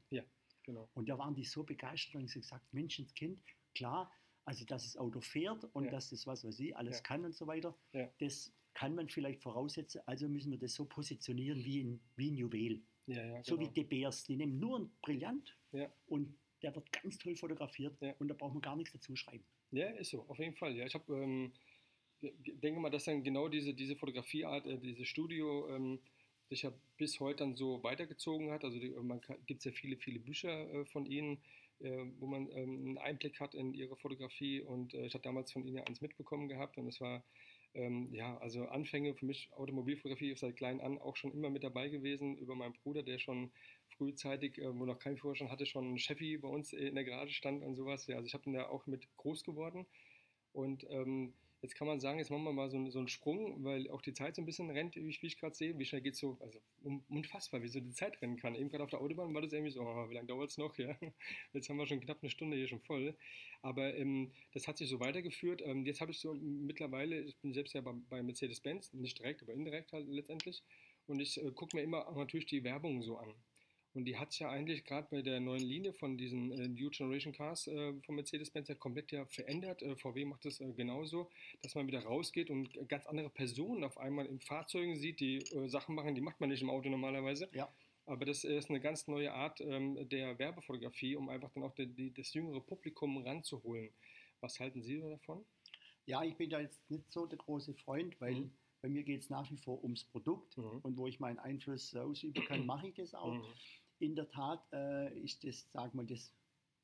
Genau. Und da waren die so begeistert und sie gesagt, Menschenskind, klar, also dass das Auto fährt und Ja. dass das, was weiß ich, alles Ja. kann und so weiter, Ja. das kann man vielleicht voraussetzen, also müssen wir das so positionieren wie ein, wie ein Juwel. Ja, ja, So genau. wie De Beers, die nehmen nur ein Brillant Ja. und der wird ganz toll fotografiert und da braucht man gar nichts dazu schreiben. Ja, ist so, auf jeden Fall. Ja, ich habe, ähm, denke mal, dass dann genau diese, diese Fotografieart, äh, dieses Studio ähm, sich ja bis heute dann so weitergezogen hat. Also die, man gibt ja viele, viele Bücher äh, von ihnen, äh, wo man ähm, einen Einblick hat in ihre Fotografie und äh, ich habe damals von ihnen ja eins mitbekommen gehabt und es war ähm, ja, also Anfänge für mich, Automobilfotografie ist seit klein an auch schon immer mit dabei gewesen, über meinen Bruder, der schon frühzeitig, äh, wo noch kein Führerschein hatte, schon ein Chevy bei uns in der Garage stand und sowas. Ja, also ich habe ihn da auch mit groß geworden. Und ähm, jetzt kann man sagen, jetzt machen wir mal so, einen- so einen Sprung, weil auch die Zeit so ein bisschen rennt, wie ich, ich gerade sehe. Wie schnell geht es so, also un, unfassbar, wie so die Zeit rennen kann. Eben gerade auf der Autobahn war das irgendwie so, oh, wie lange dauert es noch? Ja? Jetzt haben wir schon knapp eine Stunde hier schon voll. Aber ähm, das hat sich so weitergeführt. Ähm, jetzt habe ich so mittlerweile, ich bin selbst ja bei, bei Mercedes-Benz, nicht direkt, aber indirekt halt letztendlich. Und ich äh, gucke mir immer auch natürlich die Werbung so an. Und die hat es ja eigentlich gerade bei der neuen Linie von diesen äh, New Generation Cars äh, von Mercedes-Benz ja komplett ja verändert. Äh, VW macht das äh, genauso, dass man wieder rausgeht und ganz andere Personen auf einmal in Fahrzeugen sieht, die äh, Sachen machen, die macht man nicht im Auto normalerweise. Ja. Aber das ist eine ganz neue Art ähm, der Werbefotografie, um einfach dann auch die, die, das jüngere Publikum ranzuholen. Was halten Sie davon? Ja, ich bin da jetzt nicht so der große Freund, weil Mhm. bei mir geht es nach wie vor ums Produkt Mhm. und wo ich meinen Einfluss ausüben kann, mache ich das auch. Mhm. In der Tat äh, ist das, sag mal, das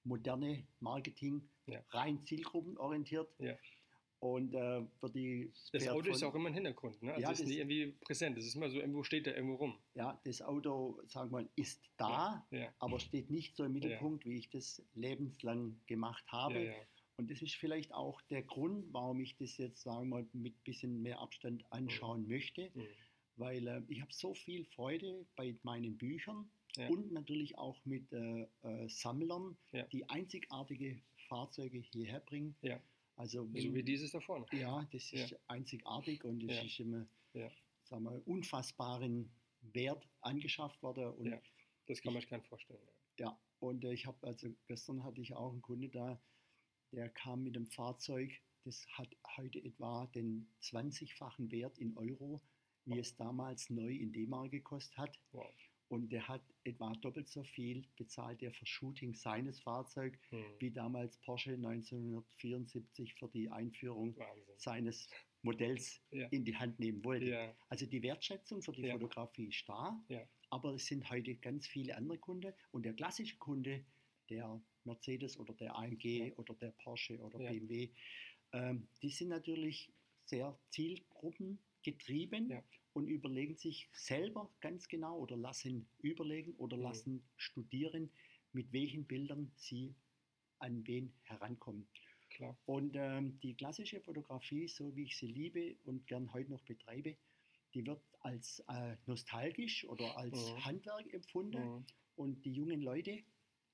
moderne Marketing Ja. rein zielgruppenorientiert. Ja. Und äh, für die Das Auto ist von- auch immer im Hintergrund, ne? Also Ja, es ist das- nie irgendwie präsent. Es ist immer so, irgendwo steht da irgendwo rum. ja, das Auto, sagen wir mal, ist da, Ja, aber steht nicht so im Mittelpunkt, wie ich das lebenslang gemacht habe. ja, ja. Und das ist vielleicht auch der Grund, warum ich das jetzt, sagen wir mal, mit bisschen mehr Abstand anschauen möchte. Mhm. weil äh, ich habe so viel Freude bei meinen Büchern Ja. und natürlich auch mit äh, äh, Sammlern, Ja. die einzigartige Fahrzeuge hierher bringen. Ja. Also So wenn- wie dieses da vorne. ja, das ist einzigartig und es Ja. ist immer, sagen wir, unfassbaren Wert angeschafft worden. Und. Das kann man sich gar nicht vorstellen. Ja. und äh, ich habe, also gestern hatte ich auch einen Kunde da, der kam mit dem Fahrzeug, das hat heute etwa den 20-fachen Wert in Euro, wie Wow. es damals neu in D-Mark gekostet hat. Wow. Und der hat etwa doppelt so viel bezahlt der für Shooting seines Fahrzeugs, Hm. wie damals Porsche 1974 für die Einführung Wahnsinn. seines Modells Ja. in die Hand nehmen wollte. Ja. Also die Wertschätzung für die Ja. Fotografie ist da, aber es sind heute ganz viele andere Kunden und der klassische Kunde, der Mercedes oder der AMG oder der Porsche oder. BMW, ähm, die sind natürlich sehr zielgruppengetrieben. Und überlegen sich selber ganz genau oder lassen überlegen oder Mhm. lassen studieren, mit welchen Bildern sie an wen herankommen. Klar. Und ähm, die klassische Fotografie, so wie ich sie liebe und gern heute noch betreibe, die wird als äh, nostalgisch oder als Mhm. Handwerk empfunden. Mhm. Und die jungen Leute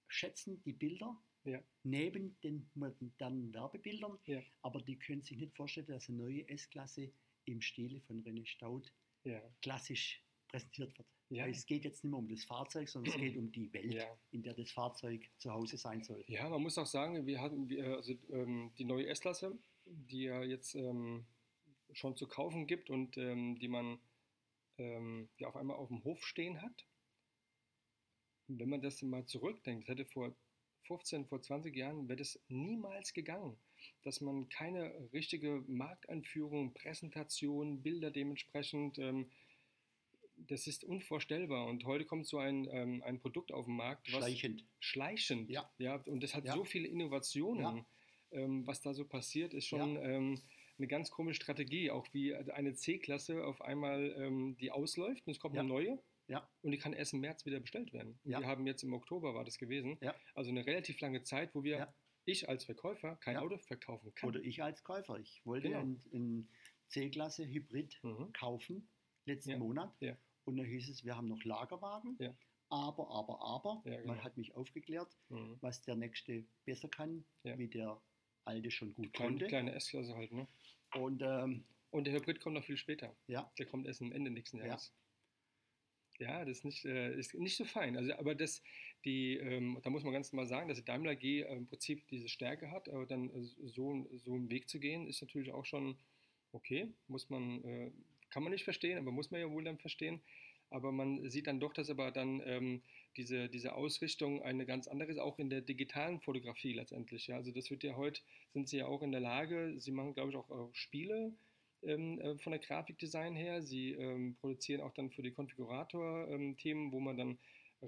schätzen die Bilder Ja. neben den modernen Werbebildern, Ja. aber die können sich nicht vorstellen, dass eine neue S-Klasse im Stile von René Staud Ja. klassisch präsentiert wird. Ja. Es geht jetzt nicht mehr um das Fahrzeug, sondern es geht um die Welt, Ja. in der das Fahrzeug zu Hause sein soll. Ja, man muss auch sagen, wir hatten also, ähm, die neue S-Klasse, die ja jetzt ähm, schon zu kaufen gibt und ähm, die man ähm, ja auf einmal auf dem Hof stehen hat. Und wenn man das mal zurückdenkt, das hätte vor 15, vor 20 Jahren, wäre das niemals gegangen, dass man keine richtige Markteinführung, Präsentation, Bilder dementsprechend, ähm, das ist unvorstellbar. Und heute kommt so ein, ähm, ein Produkt auf den Markt, was Schleichend. schleichend. Ja. ja und das hat Ja. so viele Innovationen, Ja. ähm, was da so passiert, ist schon ähm, eine ganz komische Strategie. Auch wie eine C-Klasse auf einmal ähm, die ausläuft und es kommt eine neue Ja. und die kann erst im März wieder bestellt werden. Ja. Wir haben jetzt im Oktober war das gewesen. Ja. Also eine relativ lange Zeit, wo wir. Ich als Verkäufer, kein Ja. Auto verkaufen kann. Oder ich als Käufer. Ich wollte Genau. einen, einen C-Klasse Hybrid Mhm. kaufen, letzten Ja. Monat. Ja. Und da hieß es, wir haben noch Lagerwagen. Aber, aber, aber, genau. man hat mich aufgeklärt, Mhm. was der nächste besser kann, wie der alte schon gut Kleine, konnte. kleine S-Klasse halt, ne? Und ähm, Und der Hybrid kommt noch viel später. ja, Der kommt erst am Ende nächsten Ja. Jahres. Ja, das ist nicht, äh, ist nicht so fein. Also, aber das, die, ähm, da muss man ganz normal sagen, dass die Daimler G äh, im Prinzip diese Stärke hat, aber dann äh, so, so einen Weg zu gehen, ist natürlich auch schon okay. Muss man, äh, kann man nicht verstehen, aber muss man ja wohl dann verstehen. Aber man sieht dann doch, dass aber dann ähm, diese, diese Ausrichtung eine ganz andere ist, auch in der digitalen Fotografie letztendlich. Ja? Also das wird ja heute, sind sie ja auch in der Lage, sie machen, glaube ich, auch äh, Spiele ähm, äh, von der Grafikdesign her. Sie ähm, produzieren auch dann für die Konfigurator-Themen, wo man dann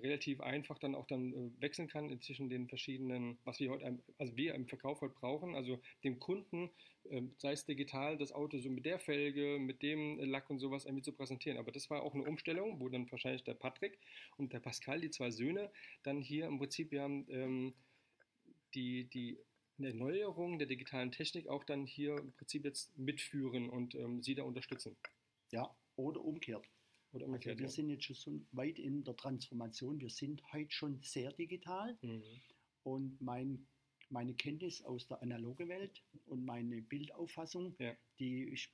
relativ einfach dann auch dann äh, wechseln kann zwischen den verschiedenen, was wir heute, also wir im Verkauf heute brauchen, also dem Kunden, äh, sei es digital, das Auto so mit der Felge, mit dem Lack und sowas irgendwie zu präsentieren. Aber das war auch eine Umstellung, wo dann wahrscheinlich der Patrick und der Pascal, die zwei Söhne, dann hier im Prinzip ja ähm, die, die Erneuerung der digitalen Technik auch dann hier im Prinzip jetzt mitführen und ähm, sie da unterstützen. ja, oder umgekehrt. Oder Also umgekehrt. wir ja. sind jetzt schon weit in der Transformation. Wir sind heute schon sehr digital. Mhm. Und mein, meine Kenntnis aus der analogen Welt und meine Bildauffassung, Ja. die ich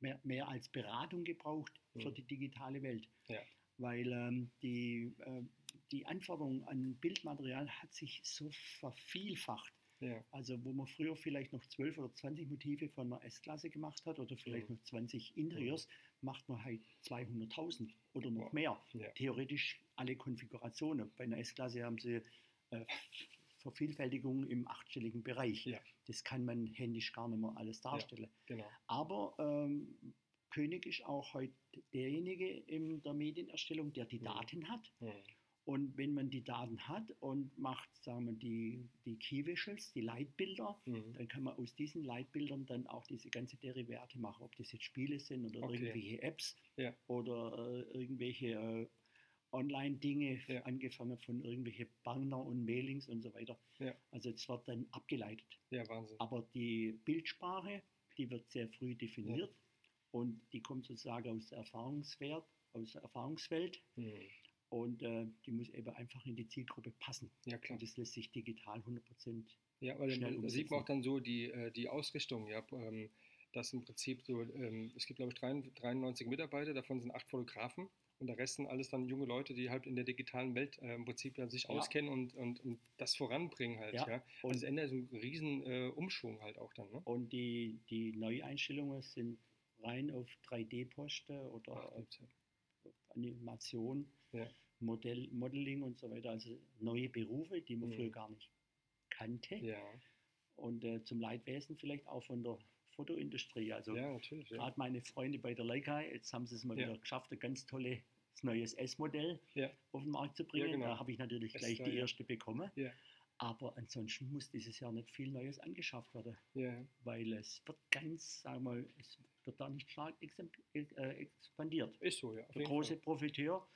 mehr, mehr als Beratung gebraucht für Mhm. die digitale Welt. Ja. Weil ähm, die, äh, die Anforderung an Bildmaterial hat sich so vervielfacht. Ja. Also wo man früher vielleicht noch 12 oder 20 Motive von einer S-Klasse gemacht hat oder vielleicht Mhm. noch 20 Interieurs, macht man halt 200.000 oder noch Wow. mehr. Ja. Theoretisch alle Konfigurationen. Bei einer S-Klasse haben sie äh, Vervielfältigung im achtstelligen Bereich. Ja. Das kann man händisch gar nicht mehr alles darstellen. Genau. Aber ähm, König ist auch heute derjenige in der Medienerstellung, der die Mhm. Daten hat. Mhm. Und wenn man die Daten hat und macht, sagen wir, die, die Key Visuals, die Leitbilder, Mhm. dann kann man aus diesen Leitbildern dann auch diese ganze Derivate machen, ob das jetzt Spiele sind oder Okay. irgendwelche Apps Ja. oder äh, irgendwelche äh, Online-Dinge, Ja. angefangen von irgendwelche Banner und Mailings und so weiter. Ja. Also es wird dann abgeleitet. Ja, Wahnsinn. Aber die Bildsprache, die wird sehr früh definiert und die kommt sozusagen aus der Erfahrungswert, aus der Erfahrungswelt Mhm. Und äh, die muss eben einfach in die Zielgruppe passen. Ja, klar. Und das lässt sich digital 100% Ja, weil schnell dann sieht man auch dann so die, äh, die Ausrichtung, ja, ähm, dass im Prinzip so, ähm, es gibt glaube ich 93 Mitarbeiter, davon sind acht Fotografen und der Rest sind alles dann junge Leute, die halt in der digitalen Welt äh, im Prinzip ja sich Ja. auskennen und, und, und das voranbringen halt, ja. Ja, Und es ändert so einen riesen äh, Umschwung halt auch dann, ne? Und die, die Neueinstellungen sind rein auf 3D-Poste oder Ach, auf Animation, Ja. Modell, Modeling und so weiter. Also neue Berufe, die man Mhm. früher gar nicht kannte. Ja, Und äh, zum Leidwesen vielleicht auch von der Fotoindustrie. Also ja, natürlich. Ja. gerade meine Freunde bei der Leica, jetzt haben sie es mal wieder geschafft, ein ganz tolles neues S-Modell auf den Markt zu bringen. genau. Da habe ich natürlich gleich S2, die erste bekommen. Aber ansonsten muss dieses Jahr nicht viel Neues angeschafft werden, weil es wird ganz, sagen wir mal, es wird da nicht stark äh, expandiert. Ist so, ja. Der große Fall. Profiteur,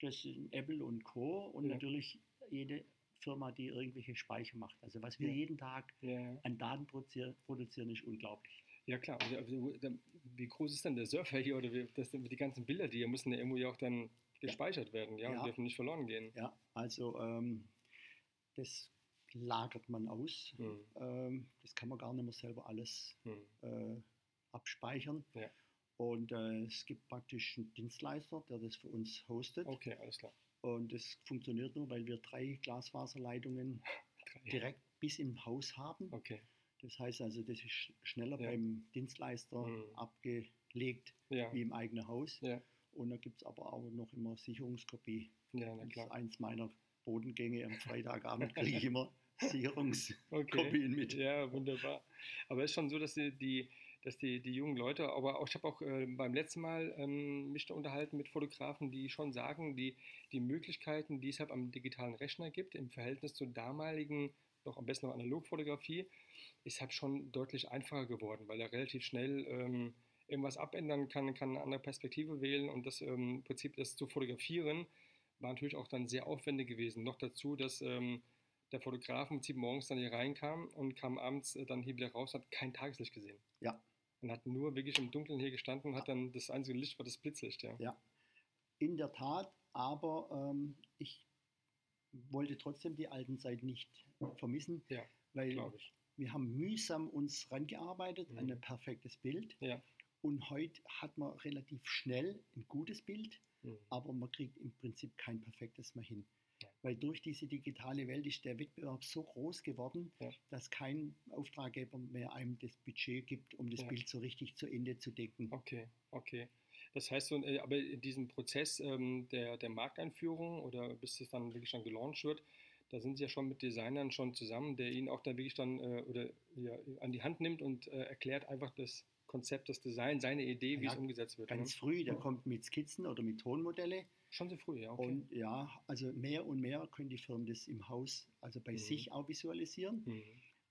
das sind Apple und Co. Und Ja. natürlich jede Firma, die irgendwelche Speicher macht. Also was wir Ja. jeden Tag Ja. an Daten produzieren, ist unglaublich. Ja klar, also, also, wie groß ist denn der Server hier oder wie, das, die ganzen Bilder, die hier müssen ja irgendwo ja auch dann gespeichert werden, ja, und dürfen nicht verloren gehen. Ja, also ähm, das lagert man aus. Hm. Ähm, das kann man gar nicht mehr selber alles Hm. äh, abspeichern. Ja. Und äh, es gibt praktisch einen Dienstleister, der das für uns hostet. Okay, alles klar. Und das funktioniert nur, weil wir drei Glasfaserleitungen Drei. direkt bis im Haus haben. Okay, Das heißt also, das ist sch- schneller Ja. beim Dienstleister Mhm. abgelegt ja, wie im eigenen Haus. ja, Und da gibt es aber auch noch immer Sicherungskopie. ja, na Das ist klar. eins meiner Bodengänge am Freitagabend, kriege ich immer Sicherungskopien Okay. mit. Ja, wunderbar. Aber es ist schon so, dass die, die, dass die, die jungen Leute, aber auch, ich habe auch äh, beim letzten Mal ähm, mich da unterhalten mit Fotografen, die schon sagen, die, die Möglichkeiten, die es halt am digitalen Rechner gibt, im Verhältnis zur damaligen, noch am besten noch Analogfotografie, ist halt schon deutlich einfacher geworden, weil er relativ schnell ähm, irgendwas abändern kann, kann eine andere Perspektive wählen und das ähm, Prinzip das zu fotografieren war natürlich auch dann sehr aufwendig gewesen. Noch dazu, dass ähm, der Fotograf im Prinzip morgens dann hier reinkam und kam abends äh, dann hier wieder raus, hat kein Tageslicht gesehen. Ja. Und hat nur wirklich im Dunkeln hier gestanden und hat dann das einzige Licht war das Blitzlicht, ja. Ja, in der Tat, aber ähm, ich wollte trotzdem die alten Zeiten nicht vermissen, Ja, weil wir haben mühsam uns rangearbeitet Mhm. an ein perfektes Bild Ja. und heute hat man relativ schnell ein gutes Bild, Mhm. aber man kriegt im Prinzip kein perfektes mehr hin. Weil durch diese digitale Welt ist der Wettbewerb so groß geworden, Ja. dass kein Auftraggeber mehr einem das Budget gibt, um das Ja. Bild so richtig zu Ende zu denken. Okay, okay. Das heißt, äh, aber in diesem Prozess ähm, der, der Markteinführung oder bis es dann wirklich dann gelauncht wird, da sind Sie ja schon mit Designern schon zusammen, der Ihnen auch dann wirklich dann äh, oder ja, an die Hand nimmt und äh, erklärt einfach das Konzept, das Design, seine Idee, wie Ja, es umgesetzt wird. Ganz Ne? früh, der kommt mit Skizzen oder mit Tonmodelle. Schon so früh, ja, okay. Und ja, also mehr und mehr können die Firmen das im Haus, also bei Mhm. sich auch visualisieren. Mhm.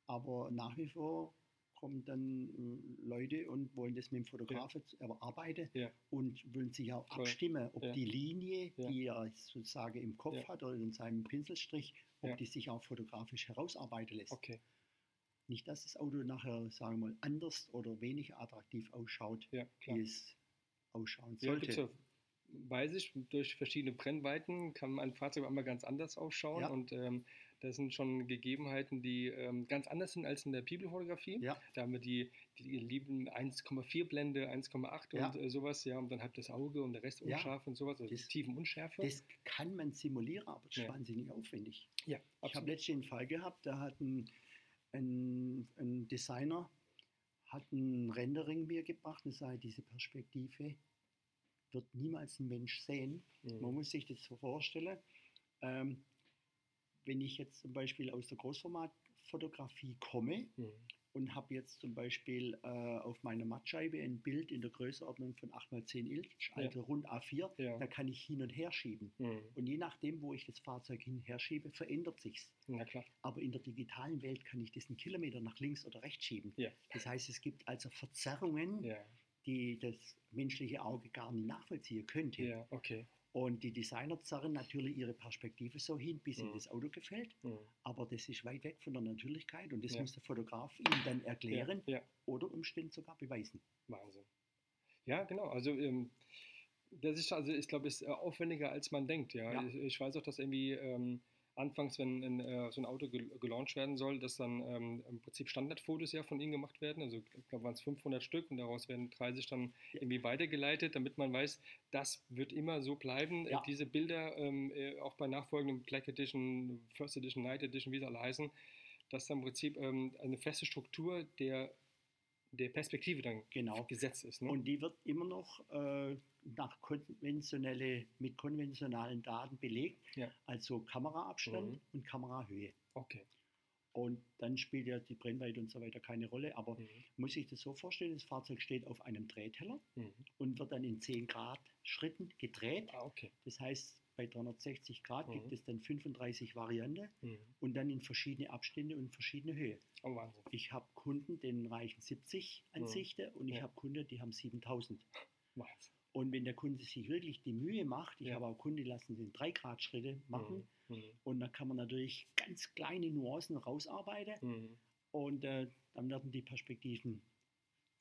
Aber nach wie vor kommen dann äh, Leute und wollen das mit dem Fotografen erarbeiten Ja. und wollen sich auch abstimmen, ob Ja. die Linie, Ja. die er sozusagen im Kopf Ja. hat oder in seinem Pinselstrich, ob Ja. die sich auch fotografisch herausarbeiten lässt. Okay, Nicht, dass das Auto nachher, sagen wir mal, anders oder weniger attraktiv ausschaut, ja, wie es ausschauen Ja, sollte. ja, weiß ich, durch verschiedene Brennweiten kann ein Fahrzeug einmal ganz anders ausschauen Ja. und ähm, das sind schon Gegebenheiten, die ähm, ganz anders sind als in der People-Fotografie. Ja. Da haben wir die, die lieben 1,4 Blende, 1,8 Ja. und äh, sowas, ja, und dann halt das Auge und der Rest unscharf und sowas, also Das- Tiefenunschärfe. Das kann man simulieren, aber es ist wahnsinnig aufwendig. ja, Ich habe absolut. letztens einen Fall gehabt, da hat ein, ein, ein Designer hat ein Rendering mir gebracht und sagte, diese Perspektive wird niemals ein Mensch sehen. Man Mhm. muss sich das so vorstellen, ähm, wenn ich jetzt zum Beispiel aus der Großformatfotografie komme Mhm. und habe jetzt zum Beispiel äh, auf meiner Mattscheibe ein Bild in der Größenordnung von 8x10 Inch, Ja. also rund A4, Ja. da kann ich hin und her schieben. Mhm. Und je nachdem, wo ich das Fahrzeug hin und her schiebe, verändert sich's. Na klar. Aber in der digitalen Welt kann ich das einen Kilometer nach links oder rechts schieben. Ja. Das heißt, es gibt also Verzerrungen, Ja. Die das menschliche Auge gar nicht nachvollziehen könnte. ja, okay. Und die Designer zerren natürlich ihre Perspektive so hin, bis ihnen Mhm. das Auto gefällt. Mhm. Aber das ist weit weg von der Natürlichkeit und das Ja. muss der Fotograf ihm dann erklären Ja, ja. oder umständlich sogar beweisen. Wahnsinn. Ja, genau. Also ähm, das ist also, ich glaube, ist äh, aufwendiger als man denkt. Ja, Ja. Ich, ich weiß auch, dass irgendwie ähm, anfangs, wenn ein, äh, so ein Auto gel gelauncht werden soll, dass dann ähm, im Prinzip Standardfotos ja von ihnen gemacht werden. Also ich glaube, waren es 500 Stück und daraus werden 30 dann irgendwie weitergeleitet, damit man weiß, das wird immer so bleiben. Ja. Äh, diese Bilder ähm, äh, auch bei nachfolgenden Black Edition, First Edition, Night Edition, wie sie alle heißen, dass dann im Prinzip ähm, eine feste Struktur der der Perspektive dann Genau. gesetzt ist. Ne? Und die wird immer noch äh, nach konventionelle, mit konventionalen Daten belegt, Ja. also Kameraabstand Mhm. und Kamerahöhe. okay. Und dann spielt ja die Brennweite und so weiter keine Rolle. Aber Mhm. muss ich das so vorstellen, das Fahrzeug steht auf einem Drehteller Mhm. und wird dann in 10 Grad Schritten gedreht. Ah, okay. Das heißt, bei 360 Grad gibt Mhm. es dann 35 Varianten Mhm. und dann in verschiedene Abstände und verschiedene Höhe. Oh, Wahnsinn. Ich habe Kunden, denen reichen 70 Ansichten und ich Ja. habe Kunden, die haben 7000. Wahnsinn. Und wenn der Kunde sich wirklich die Mühe macht, ich Ja. habe auch Kunden, die lassen den 3 Grad Schritte machen Mhm. und da kann man natürlich ganz kleine Nuancen rausarbeiten Mhm. und äh, dann werden die Perspektiven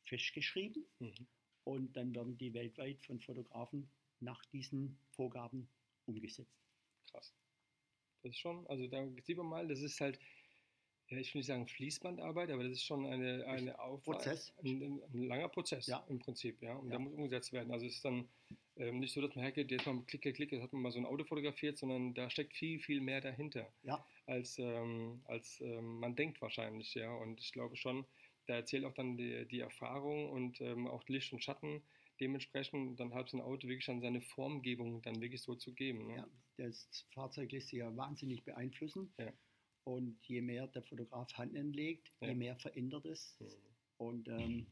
festgeschrieben Mhm. und dann werden die weltweit von Fotografen nach diesen Vorgaben umgesetzt. Krass. Das ist schon, also da sieht man mal, das ist halt, ja, ich will nicht sagen Fließbandarbeit, aber das ist schon eine, eine Aufwand, Prozess. Ein, ein, langer Prozess Ja. im Prinzip, ja. Und Ja. da muss umgesetzt werden. Also es ist dann ähm, nicht so, dass man hergeht, jetzt mal klicke, klicke, jetzt hat man mal so ein Auto fotografiert, sondern da steckt viel, viel mehr dahinter, Ja, als, ähm, als ähm, man denkt wahrscheinlich, ja. Und ich glaube schon, da erzählt auch dann die, die Erfahrung und ähm, auch Licht und Schatten dementsprechend dann halt so ein Auto wirklich dann seine Formgebung dann wirklich so zu geben. Ne? ja, das Fahrzeug lässt sich ja wahnsinnig beeinflussen Ja. und je mehr der Fotograf Hand anlegt, Ja. je mehr verändert es Mhm. und ähm,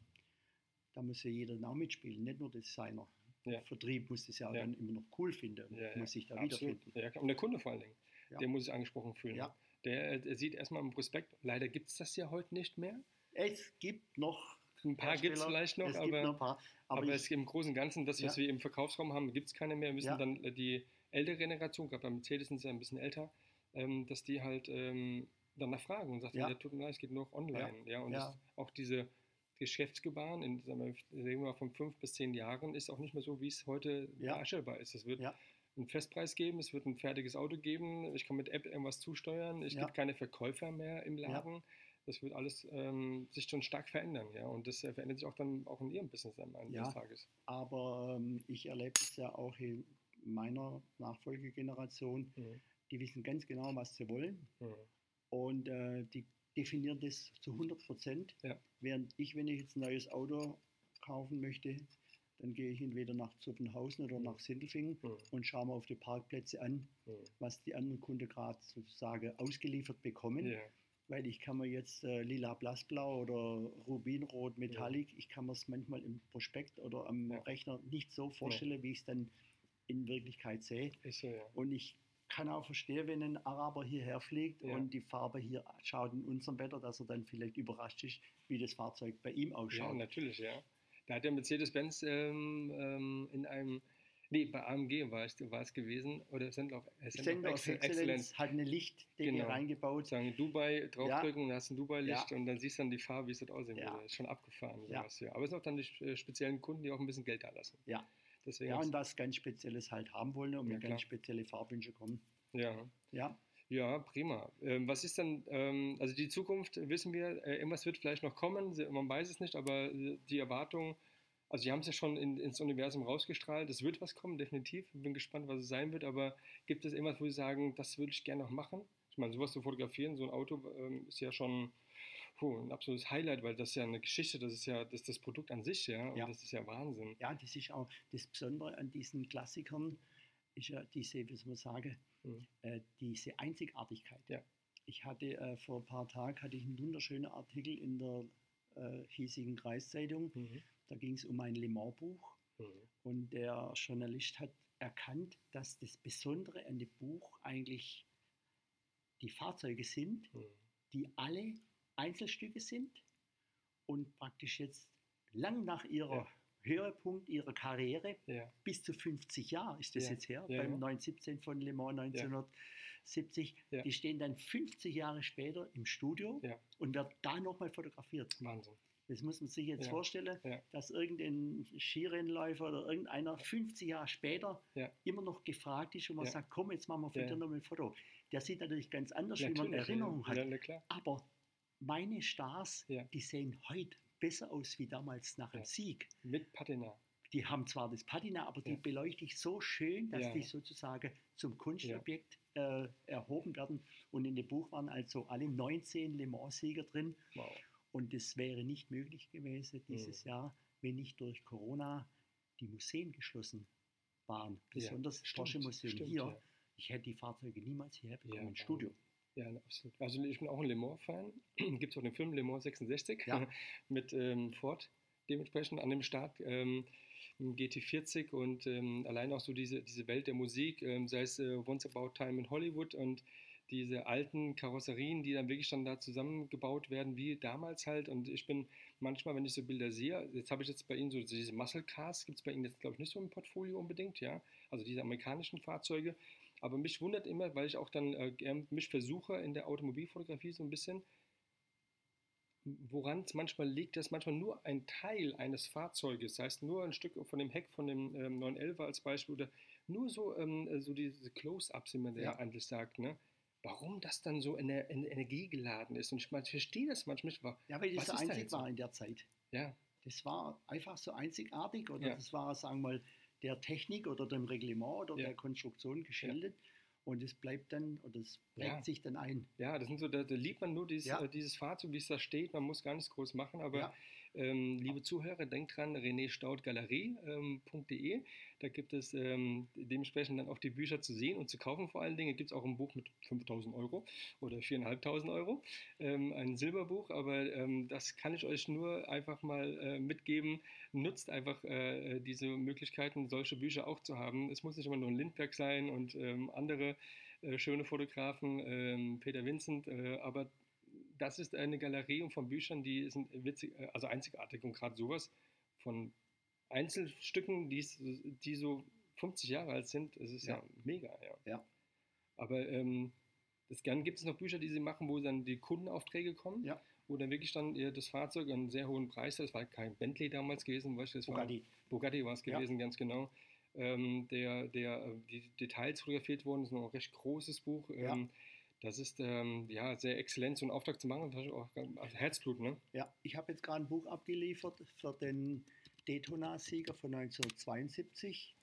da muss ja jeder auch mitspielen, nicht nur der Designer. Ja. Vertrieb muss das ja, auch dann immer noch cool finden und Ja, muss sich da absolut. wiederfinden. Und der Kunde vor allen Dingen, der muss sich angesprochen fühlen. Der, der sieht erstmal im Prospekt, leider gibt es das ja heute nicht mehr. Es gibt noch Ein paar gibt es vielleicht noch, es aber, gibt noch paar, aber, aber ich, es im Großen und Ganzen, das, was Ja. wir im Verkaufsraum haben, gibt es keine mehr. Wir müssen Ja. dann äh, die ältere Generation, gerade bei Mercedes sind sie ja ein bisschen älter, ähm, dass die halt ähm, danach fragen und sagen, Ja. ja. tut mir leid, es geht nur noch online. Ja. und auch diese Geschäftsgebaren in sagen wir, wir von fünf bis zehn Jahren ist auch nicht mehr so, wie es heute darstellbar ist. Es wird einen Festpreis geben, es wird ein fertiges Auto geben, ich kann mit App irgendwas zusteuern, es Ja. gibt keine Verkäufer mehr im. Laden. Das wird alles ähm, sich schon stark verändern, ja. Und das äh, verändert sich auch dann auch in Ihrem Business am Ende Ja. des Tages. aber ähm, ich erlebe es ja auch in meiner Nachfolgegeneration, Mhm. die wissen ganz genau, was sie wollen Mhm. und äh, die definieren das zu 100 Prozent. Ja. Während ich, wenn ich jetzt ein neues Auto kaufen möchte, dann gehe ich entweder nach Zuffenhausen oder nach Sindelfingen Mhm. und schaue mir auf die Parkplätze an, Mhm. was die anderen Kunden gerade sozusagen ausgeliefert bekommen. Ja. Weil ich kann mir jetzt äh, lila blassblau oder rubinrot metallic, ich kann mir es manchmal im Prospekt oder am Ja. Rechner nicht so vorstellen, wie ich es dann in Wirklichkeit sehe. So, ja. Und ich kann auch verstehen, wenn ein Araber hierher fliegt Ja. und die Farbe hier schaut in unserem Wetter, dass er dann vielleicht überrascht ist, wie das Fahrzeug bei ihm Ja, ausschaut. natürlich, ja. Da hat der Mercedes-Benz ähm, ähm, in einem, nee, bei AMG war es, war es gewesen, oder Center of, Center of of Excel- Excellence hat eine Lichtdecke Genau. reingebaut. sagen Dubai draufdrücken und dann hast du ein Dubai-Licht Ja. und dann siehst du dann die Farbe, wie es dort aussehen Ja. würde. Ist schon abgefahren. Ja. Sowas, ja. Aber es sind auch dann die äh, speziellen Kunden, die auch ein bisschen Geld da lassen. Ja. Deswegen Ja, und was ganz Spezielles halt haben wollen und Ja, klar. ganz spezielle Farbwünsche kommen. ja. Ja, Ja, prima. Ähm, was ist dann, ähm, also die Zukunft wissen wir, äh, irgendwas wird vielleicht noch kommen, man weiß es nicht, aber äh, die Erwartung, also Sie haben es ja schon in, ins Universum rausgestrahlt, es wird was kommen, definitiv. Bin gespannt, was es sein wird, aber gibt es irgendwas, wo Sie sagen, das würde ich gerne noch machen? Ich meine, sowas zu fotografieren, so ein Auto ähm, ist ja schon puh, ein absolutes Highlight, weil das ist ja eine Geschichte, das ist ja das, ist das Produkt an sich, ja, und Ja. das ist ja Wahnsinn. ja, das ist auch das Besondere an diesen Klassikern, ist ja diese, wie soll man sagen, Mhm. äh, diese Einzigartigkeit. Ja. Ich hatte äh, vor ein paar Tagen hatte ich einen wunderschönen Artikel in der äh, hiesigen Kreiszeitung. Mhm. Da ging es um ein Le Mans Buch Mhm. und der Journalist hat erkannt, dass das Besondere an dem Buch eigentlich die Fahrzeuge sind, Mhm. die alle Einzelstücke sind und praktisch jetzt lang nach ihrer Ja. Höhepunkt ihrer Karriere Ja, bis zu 50 Jahre ist das Ja, jetzt her, beim ja. 917 von Le Mans 1970. Ja. Die stehen dann 50 Jahre später im Studio und werden da nochmal fotografiert. Wahnsinn. Das muss man sich jetzt Ja, vorstellen, ja. dass irgendein Skirennläufer oder irgendeiner 50 Jahre später Ja. immer noch gefragt ist und man sagt, komm, jetzt machen wir von dir nochmal ein Foto. Der sieht natürlich ganz anders, wie man Natürlich, Erinnerung ja. hat. Aber meine Stars, die sehen heute besser aus wie damals nach dem. Sieg. Mit Patina. Die haben zwar das Patina, aber die beleuchte ich so schön, dass die sozusagen zum Kunstobjekt äh, erhoben werden. Und in dem Buch waren also alle 19 Le Mans-Sieger drin. Wow. Und es wäre nicht möglich gewesen dieses Jahr, wenn nicht durch Corona die Museen geschlossen waren. Besonders das stimmt, Porsche Museum stimmt, hier. ja. Ich hätte die Fahrzeuge niemals hierher bekommen Ja, ins Studio. Ja, absolut. Also ich bin auch ein Le Mans-Fan. Gibt es auch den Film Le Mans 66 Ja. mit ähm, Ford dementsprechend an dem Start. Ähm, im GT40 und ähm, allein auch so diese, diese Welt der Musik, ähm, sei es äh, Once About Time in Hollywood und diese alten Karosserien, die dann wirklich dann da zusammengebaut werden, wie damals halt. Und ich bin manchmal, wenn ich so Bilder sehe, jetzt habe ich jetzt bei Ihnen so diese Muscle Cars, gibt es bei Ihnen jetzt, glaube ich, nicht so im Portfolio unbedingt, ja. Also diese amerikanischen Fahrzeuge. Aber mich wundert immer, weil ich auch dann äh, mich versuche in der Automobilfotografie so ein bisschen, woran es manchmal liegt, dass manchmal nur ein Teil eines Fahrzeuges, das heißt nur ein Stück von dem Heck von dem ähm, 911 als Beispiel oder nur so, ähm, so diese Close-Ups, wie man Ja. eigentlich sagt, ne? Warum das dann so ener ener energiegeladen ist. Und ich, mein, ich verstehe das manchmal nicht. Ja, weil das ist so da einzig so? war in der Zeit. Ja, Das war einfach so einzigartig oder Ja. das war, sagen wir mal, der Technik oder dem Reglement oder Ja. der Konstruktion geschildert. Und es bleibt dann, oder es prägt Ja. sich dann ein. ja, das sind so, da, da liebt man nur dieses, Ja. äh, dieses Fahrzeug, wie es da steht. Man muss gar nichts groß machen, aber Ja. Ähm, liebe Zuhörer, denkt dran, renéstaudgalerie.de. da gibt es ähm, dementsprechend dann auch die Bücher zu sehen und zu kaufen. Vor allen Dingen gibt es auch ein Buch mit 5000 Euro oder 4.500 Euro, ähm, ein Silberbuch. Aber ähm, das kann ich euch nur einfach mal äh, mitgeben. Nutzt einfach äh, diese Möglichkeiten, solche Bücher auch zu haben. Es muss nicht immer nur ein Lindbergh sein und ähm, andere äh, schöne Fotografen, ähm, Peter Vincent, äh, aber das ist eine Galerie von Büchern, die sind witzig, äh, also einzigartig und gerade sowas von Einzelstücken, die, die so 50 Jahre alt sind, es ist ja, Ja. mega, ja. Ja. Aber ähm, das gern gibt es noch Bücher, die sie machen, wo dann die Kundenaufträge kommen, Ja. wo dann wirklich dann das Fahrzeug einen sehr hohen Preis hat. Das war kein Bentley damals gewesen, weißt du, das Bugatti. war Bugatti war es gewesen, ganz genau. Ähm, der, der, äh, die Details fotografiert wurden, das ist noch ein recht großes Buch. Ähm, das ist ähm, ja sehr exzellent, so einen Auftrag zu machen. Das ist auch ganz- also Herzblut, ne? Ja, ich habe jetzt gerade ein Buch abgeliefert für den Daytona-Sieger von 1972.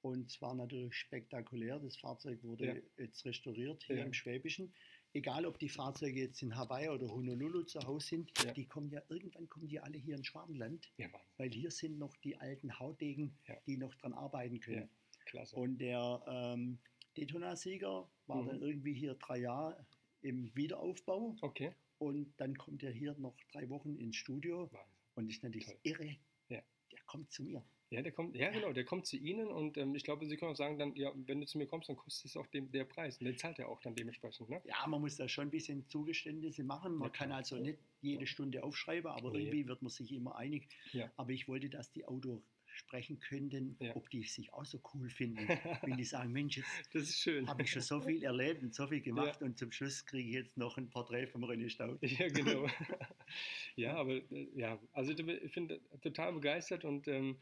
Und zwar natürlich spektakulär. Das Fahrzeug wurde Ja. jetzt restauriert hier Ja. im Schwäbischen. Egal, ob die Fahrzeuge jetzt in Hawaii oder Honolulu zu Hause sind, Ja. die kommen ja irgendwann kommen die alle hier in Schwabenland, weil hier sind noch die alten Haudegen, die noch dran arbeiten können. Klasse. Und der ähm, Daytona-Sieger war Mhm. dann irgendwie hier drei Jahre im Wiederaufbau okay. und dann kommt er hier noch drei Wochen ins Studio Wahnsinn. und ist natürlich Toll. irre. Ja. Der kommt zu mir. Ja, der kommt, ja, genau, der kommt zu Ihnen und ähm, ich glaube, Sie können auch sagen, dann, ja, wenn du zu mir kommst, dann kostet es auch dem, der Preis. Und den zahlt er auch dann dementsprechend, ne? Ja, man muss da schon ein bisschen Zugeständnisse machen. Man Ja, kann also nicht jede Stunde aufschreiben, aber Nee. irgendwie wird man sich immer einig. Ja. Aber ich wollte, dass die Autos sprechen könnten, Ja. ob die sich auch so cool finden. Wenn die sagen, Mensch, jetzt Das ist schön. habe ich schon so viel erlebt und so viel gemacht und zum Schluss kriege ich jetzt noch ein Porträt vom René Staud. Ja, genau. ja, aber äh, ja, also ich bin total begeistert und ähm,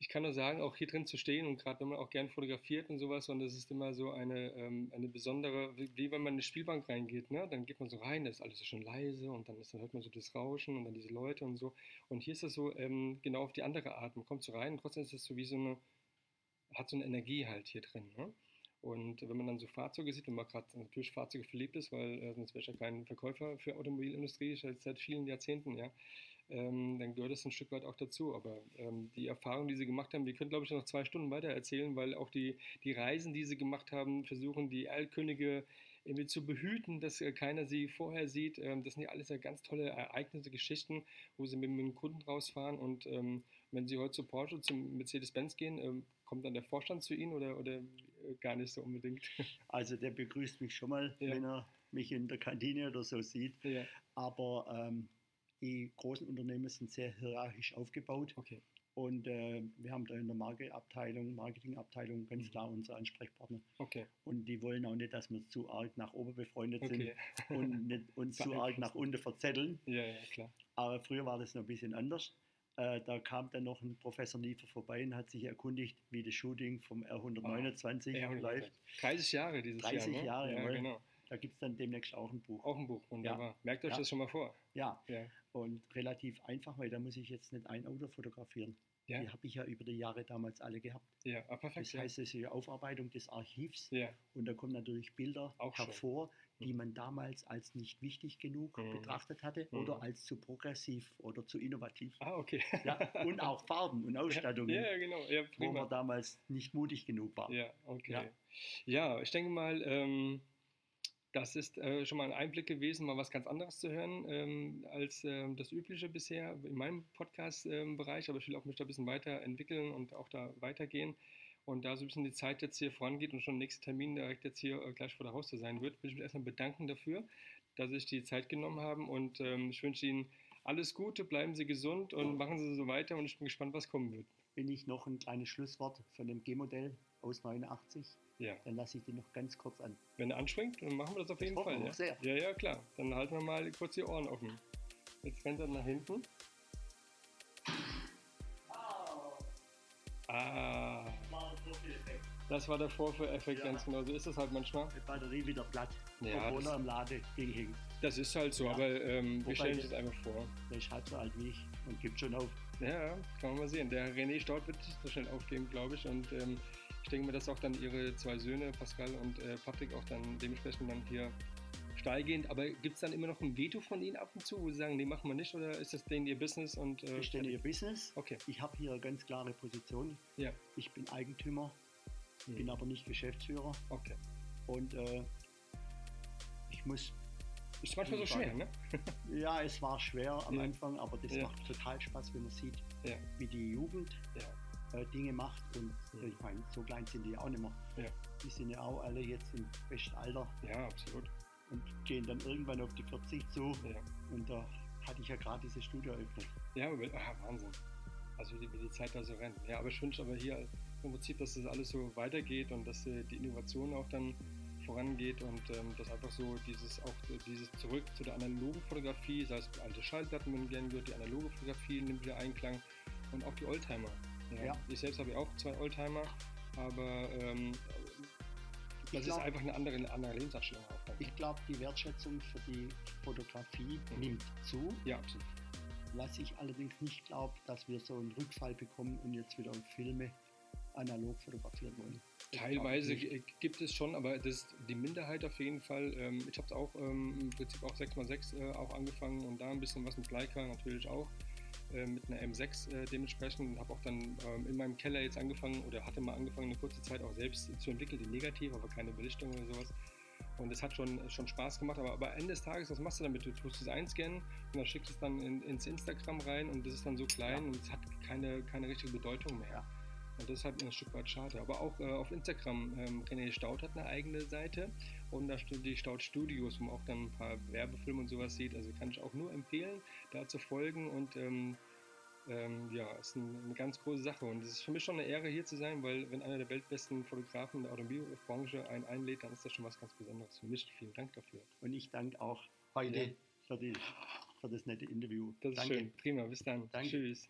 ich kann nur sagen, auch hier drin zu stehen und gerade wenn man auch gern fotografiert und sowas und das ist immer so eine, ähm, eine besondere, wie, wie wenn man in eine Spielbank reingeht, ne? dann geht man so rein, da ist alles so schön leise und dann, ist, dann hört man so das Rauschen und dann diese Leute und so und hier ist das so ähm, genau auf die andere Art, man kommt so rein und trotzdem ist es so wie so eine, hat so eine Energie halt hier drin. Ne? Und wenn man dann so Fahrzeuge sieht, wenn man gerade natürlich Fahrzeuge verliebt ist, weil äh, sonst wäre ich ja kein Verkäufer für Automobilindustrie, seit, seit vielen Jahrzehnten, ja, ähm, dann gehört das ein Stück weit auch dazu. Aber ähm, die Erfahrungen, die sie gemacht haben, wir können, glaube ich, noch zwei Stunden weiter erzählen, weil auch die, die Reisen, die sie gemacht haben, versuchen, die Erlkönige irgendwie zu behüten, dass äh, keiner sie vorher sieht. Ähm, das sind ja alles ja ganz tolle Ereignisse, Geschichten, wo sie mit, mit dem Kunden rausfahren. Und ähm, wenn sie heute zu Porsche, zum Mercedes-Benz gehen, ähm, kommt dann der Vorstand zu ihnen oder, oder äh, gar nicht so unbedingt? Also der begrüßt mich schon mal, Ja. wenn er mich in der Kantine oder so sieht. ja, Aber ähm, die großen Unternehmen sind sehr hierarchisch aufgebaut. okay. Und äh, wir haben da in der Markeabteilung, Marketingabteilung ganz Mhm. klar unsere Ansprechpartner. Okay, Und die wollen auch nicht, dass wir zu arg nach oben befreundet okay. sind und nicht uns zu arg nach unten verzetteln. Ja, ja, klar. Aber früher war das noch ein bisschen anders. Äh, da kam dann noch ein Professor Niefer vorbei und hat sich erkundigt, wie das Shooting vom R129 Ja, läuft. 30 Jahre dieses 30 Jahr. Ne? Jahre, ja, genau. Da gibt es dann demnächst auch ein Buch. Auch ein Buch, wunderbar. Merkt euch Ja. das schon mal vor. Ja, Ja, und relativ einfach, weil da muss ich jetzt nicht ein Auto fotografieren. ja, Die habe ich ja über die Jahre damals alle gehabt. ja. Ah, perfekt. Das ja. heißt, es ist die Aufarbeitung des Archivs ja, und da kommen natürlich Bilder Auch hervor, die Mhm. man damals als nicht wichtig genug Mhm. betrachtet hatte Mhm. oder als zu progressiv oder zu innovativ. ah, okay. Ja, und auch Farben und Ausstattungen, Ja, ja, genau. Ja, wo man damals nicht mutig genug war. Ja, okay. Ja, Ja. ich denke mal, ähm, Das ist äh, schon mal ein Einblick gewesen, mal was ganz anderes zu hören ähm, als äh, das Übliche bisher in meinem Podcast-Bereich. Ähm, aber ich will auch mich da ein bisschen weiterentwickeln und auch da weitergehen. Und da so ein bisschen die Zeit jetzt hier vorangeht und schon der nächste Termin direkt jetzt hier äh, gleich vor der Haustür sein wird, will ich mich erstmal bedanken dafür, dass Sie sich die Zeit genommen haben. Und ähm, ich wünsche Ihnen alles Gute, bleiben Sie gesund und machen Sie so weiter. Und ich bin gespannt, was kommen wird. Bin ich noch ein kleines Schlusswort von dem G-Modell aus 89? Ja. Dann lasse ich den noch ganz kurz an. Wenn er anspringt, dann machen wir das auf jeden das Fall. Ja? Sehr. ja, ja, klar. Dann halten wir mal kurz die Ohren offen. Jetzt rennt er nach hinten. Ah. Das war der Vorführeffekt, ja. ganz genau. So ist es halt manchmal. Die Batterie wieder platt. Ja, obwohl er im Lade hing. Das ist halt so, ja. aber ähm, wir stellen uns das einfach vor. Der ist halb so alt wie ich und gibt schon auf. Ja, kann man mal sehen. Der René Staud wird nicht so schnell aufgeben, glaube ich. Und ähm, ich denke mir, dass auch dann ihre zwei Söhne, Pascal und äh, Patrick, auch dann dementsprechend dann hier steigehend. Aber gibt es dann immer noch ein Veto von Ihnen ab und zu, wo Sie sagen, nee, machen wir nicht? Oder ist das denen Ihr Business? Und, äh, ich denen Ihr Business. Okay. Ich habe hier eine ganz klare Position. Ja. Ich bin Eigentümer, hm. bin aber nicht Geschäftsführer. Okay. Und äh, ich muss ist manchmal so schwer, ne? ja, es war schwer am ja. Anfang, aber das ja. macht total Spaß, wenn man sieht, ja. wie die Jugend äh, Dinge macht. Und ich meine, so klein sind die auch nicht mehr. Die sind ja auch alle jetzt im besten Alter. Ja, absolut. Und gehen dann irgendwann auf die 40 zu. Und da hatte ich ja gerade dieses Studio eröffnet. Ja, ach, Wahnsinn. Also wie die, wie die Zeit da so rennt. Ja, aber ich wünsche aber hier im Prinzip, dass das alles so weitergeht und dass äh, die Innovation auch dann vorangeht und ähm, dass einfach so dieses auch dieses zurück zu der analogen Fotografie, sei es alte Schallplatten, wenn gerne wird, die analoge Fotografie nimmt wieder Einklang und auch die Oldtimer. Ja. ja. Ich selbst habe ja auch zwei Oldtimer, aber ähm, das glaub, ist einfach eine andere, eine andere Lebenseinstellung. Auch, ich glaube, die Wertschätzung für die Fotografie mhm. nimmt zu. Ja, absolut. Was ich allerdings nicht glaube, dass wir so einen Rückfall bekommen und jetzt wieder Filme analog fotografieren wollen. Teilweise gibt es schon, aber das ist die Minderheit auf jeden Fall. Ähm, ich habe es auch ähm, im Prinzip auch 6x6 äh, auch angefangen und da ein bisschen was mit Leica natürlich auch äh, mit einer M6 äh, dementsprechend und habe auch dann ähm, in meinem Keller jetzt angefangen oder hatte mal angefangen eine kurze Zeit auch selbst zu entwickeln, die negativ, aber keine Belichtung oder sowas. Und es hat schon, schon Spaß gemacht, aber, aber Ende des Tages, was machst du damit? Du tust es einscannen und dann schickst es dann in, ins Instagram rein und das ist dann so klein ja. und es hat keine, keine richtige Bedeutung mehr. Und das ist halt ein Stück weit schade. Aber auch äh, auf Instagram, ähm, René Staud hat eine eigene Seite und da steht die Staud Studios, wo man auch dann ein paar Werbefilme und sowas sieht. Also kann ich auch nur empfehlen, da zu folgen und ähm, ähm, ja, ist ein, eine ganz große Sache. Und es ist für mich schon eine Ehre, hier zu sein, weil wenn einer der weltbesten Fotografen der Automobilbranche einen einlädt, dann ist das schon was ganz Besonderes für mich. Vielen Dank dafür. Und ich danke auch heute ja. für, die, für das nette Interview. Das ist danke. schön. Prima. Bis dann. Danke. Tschüss.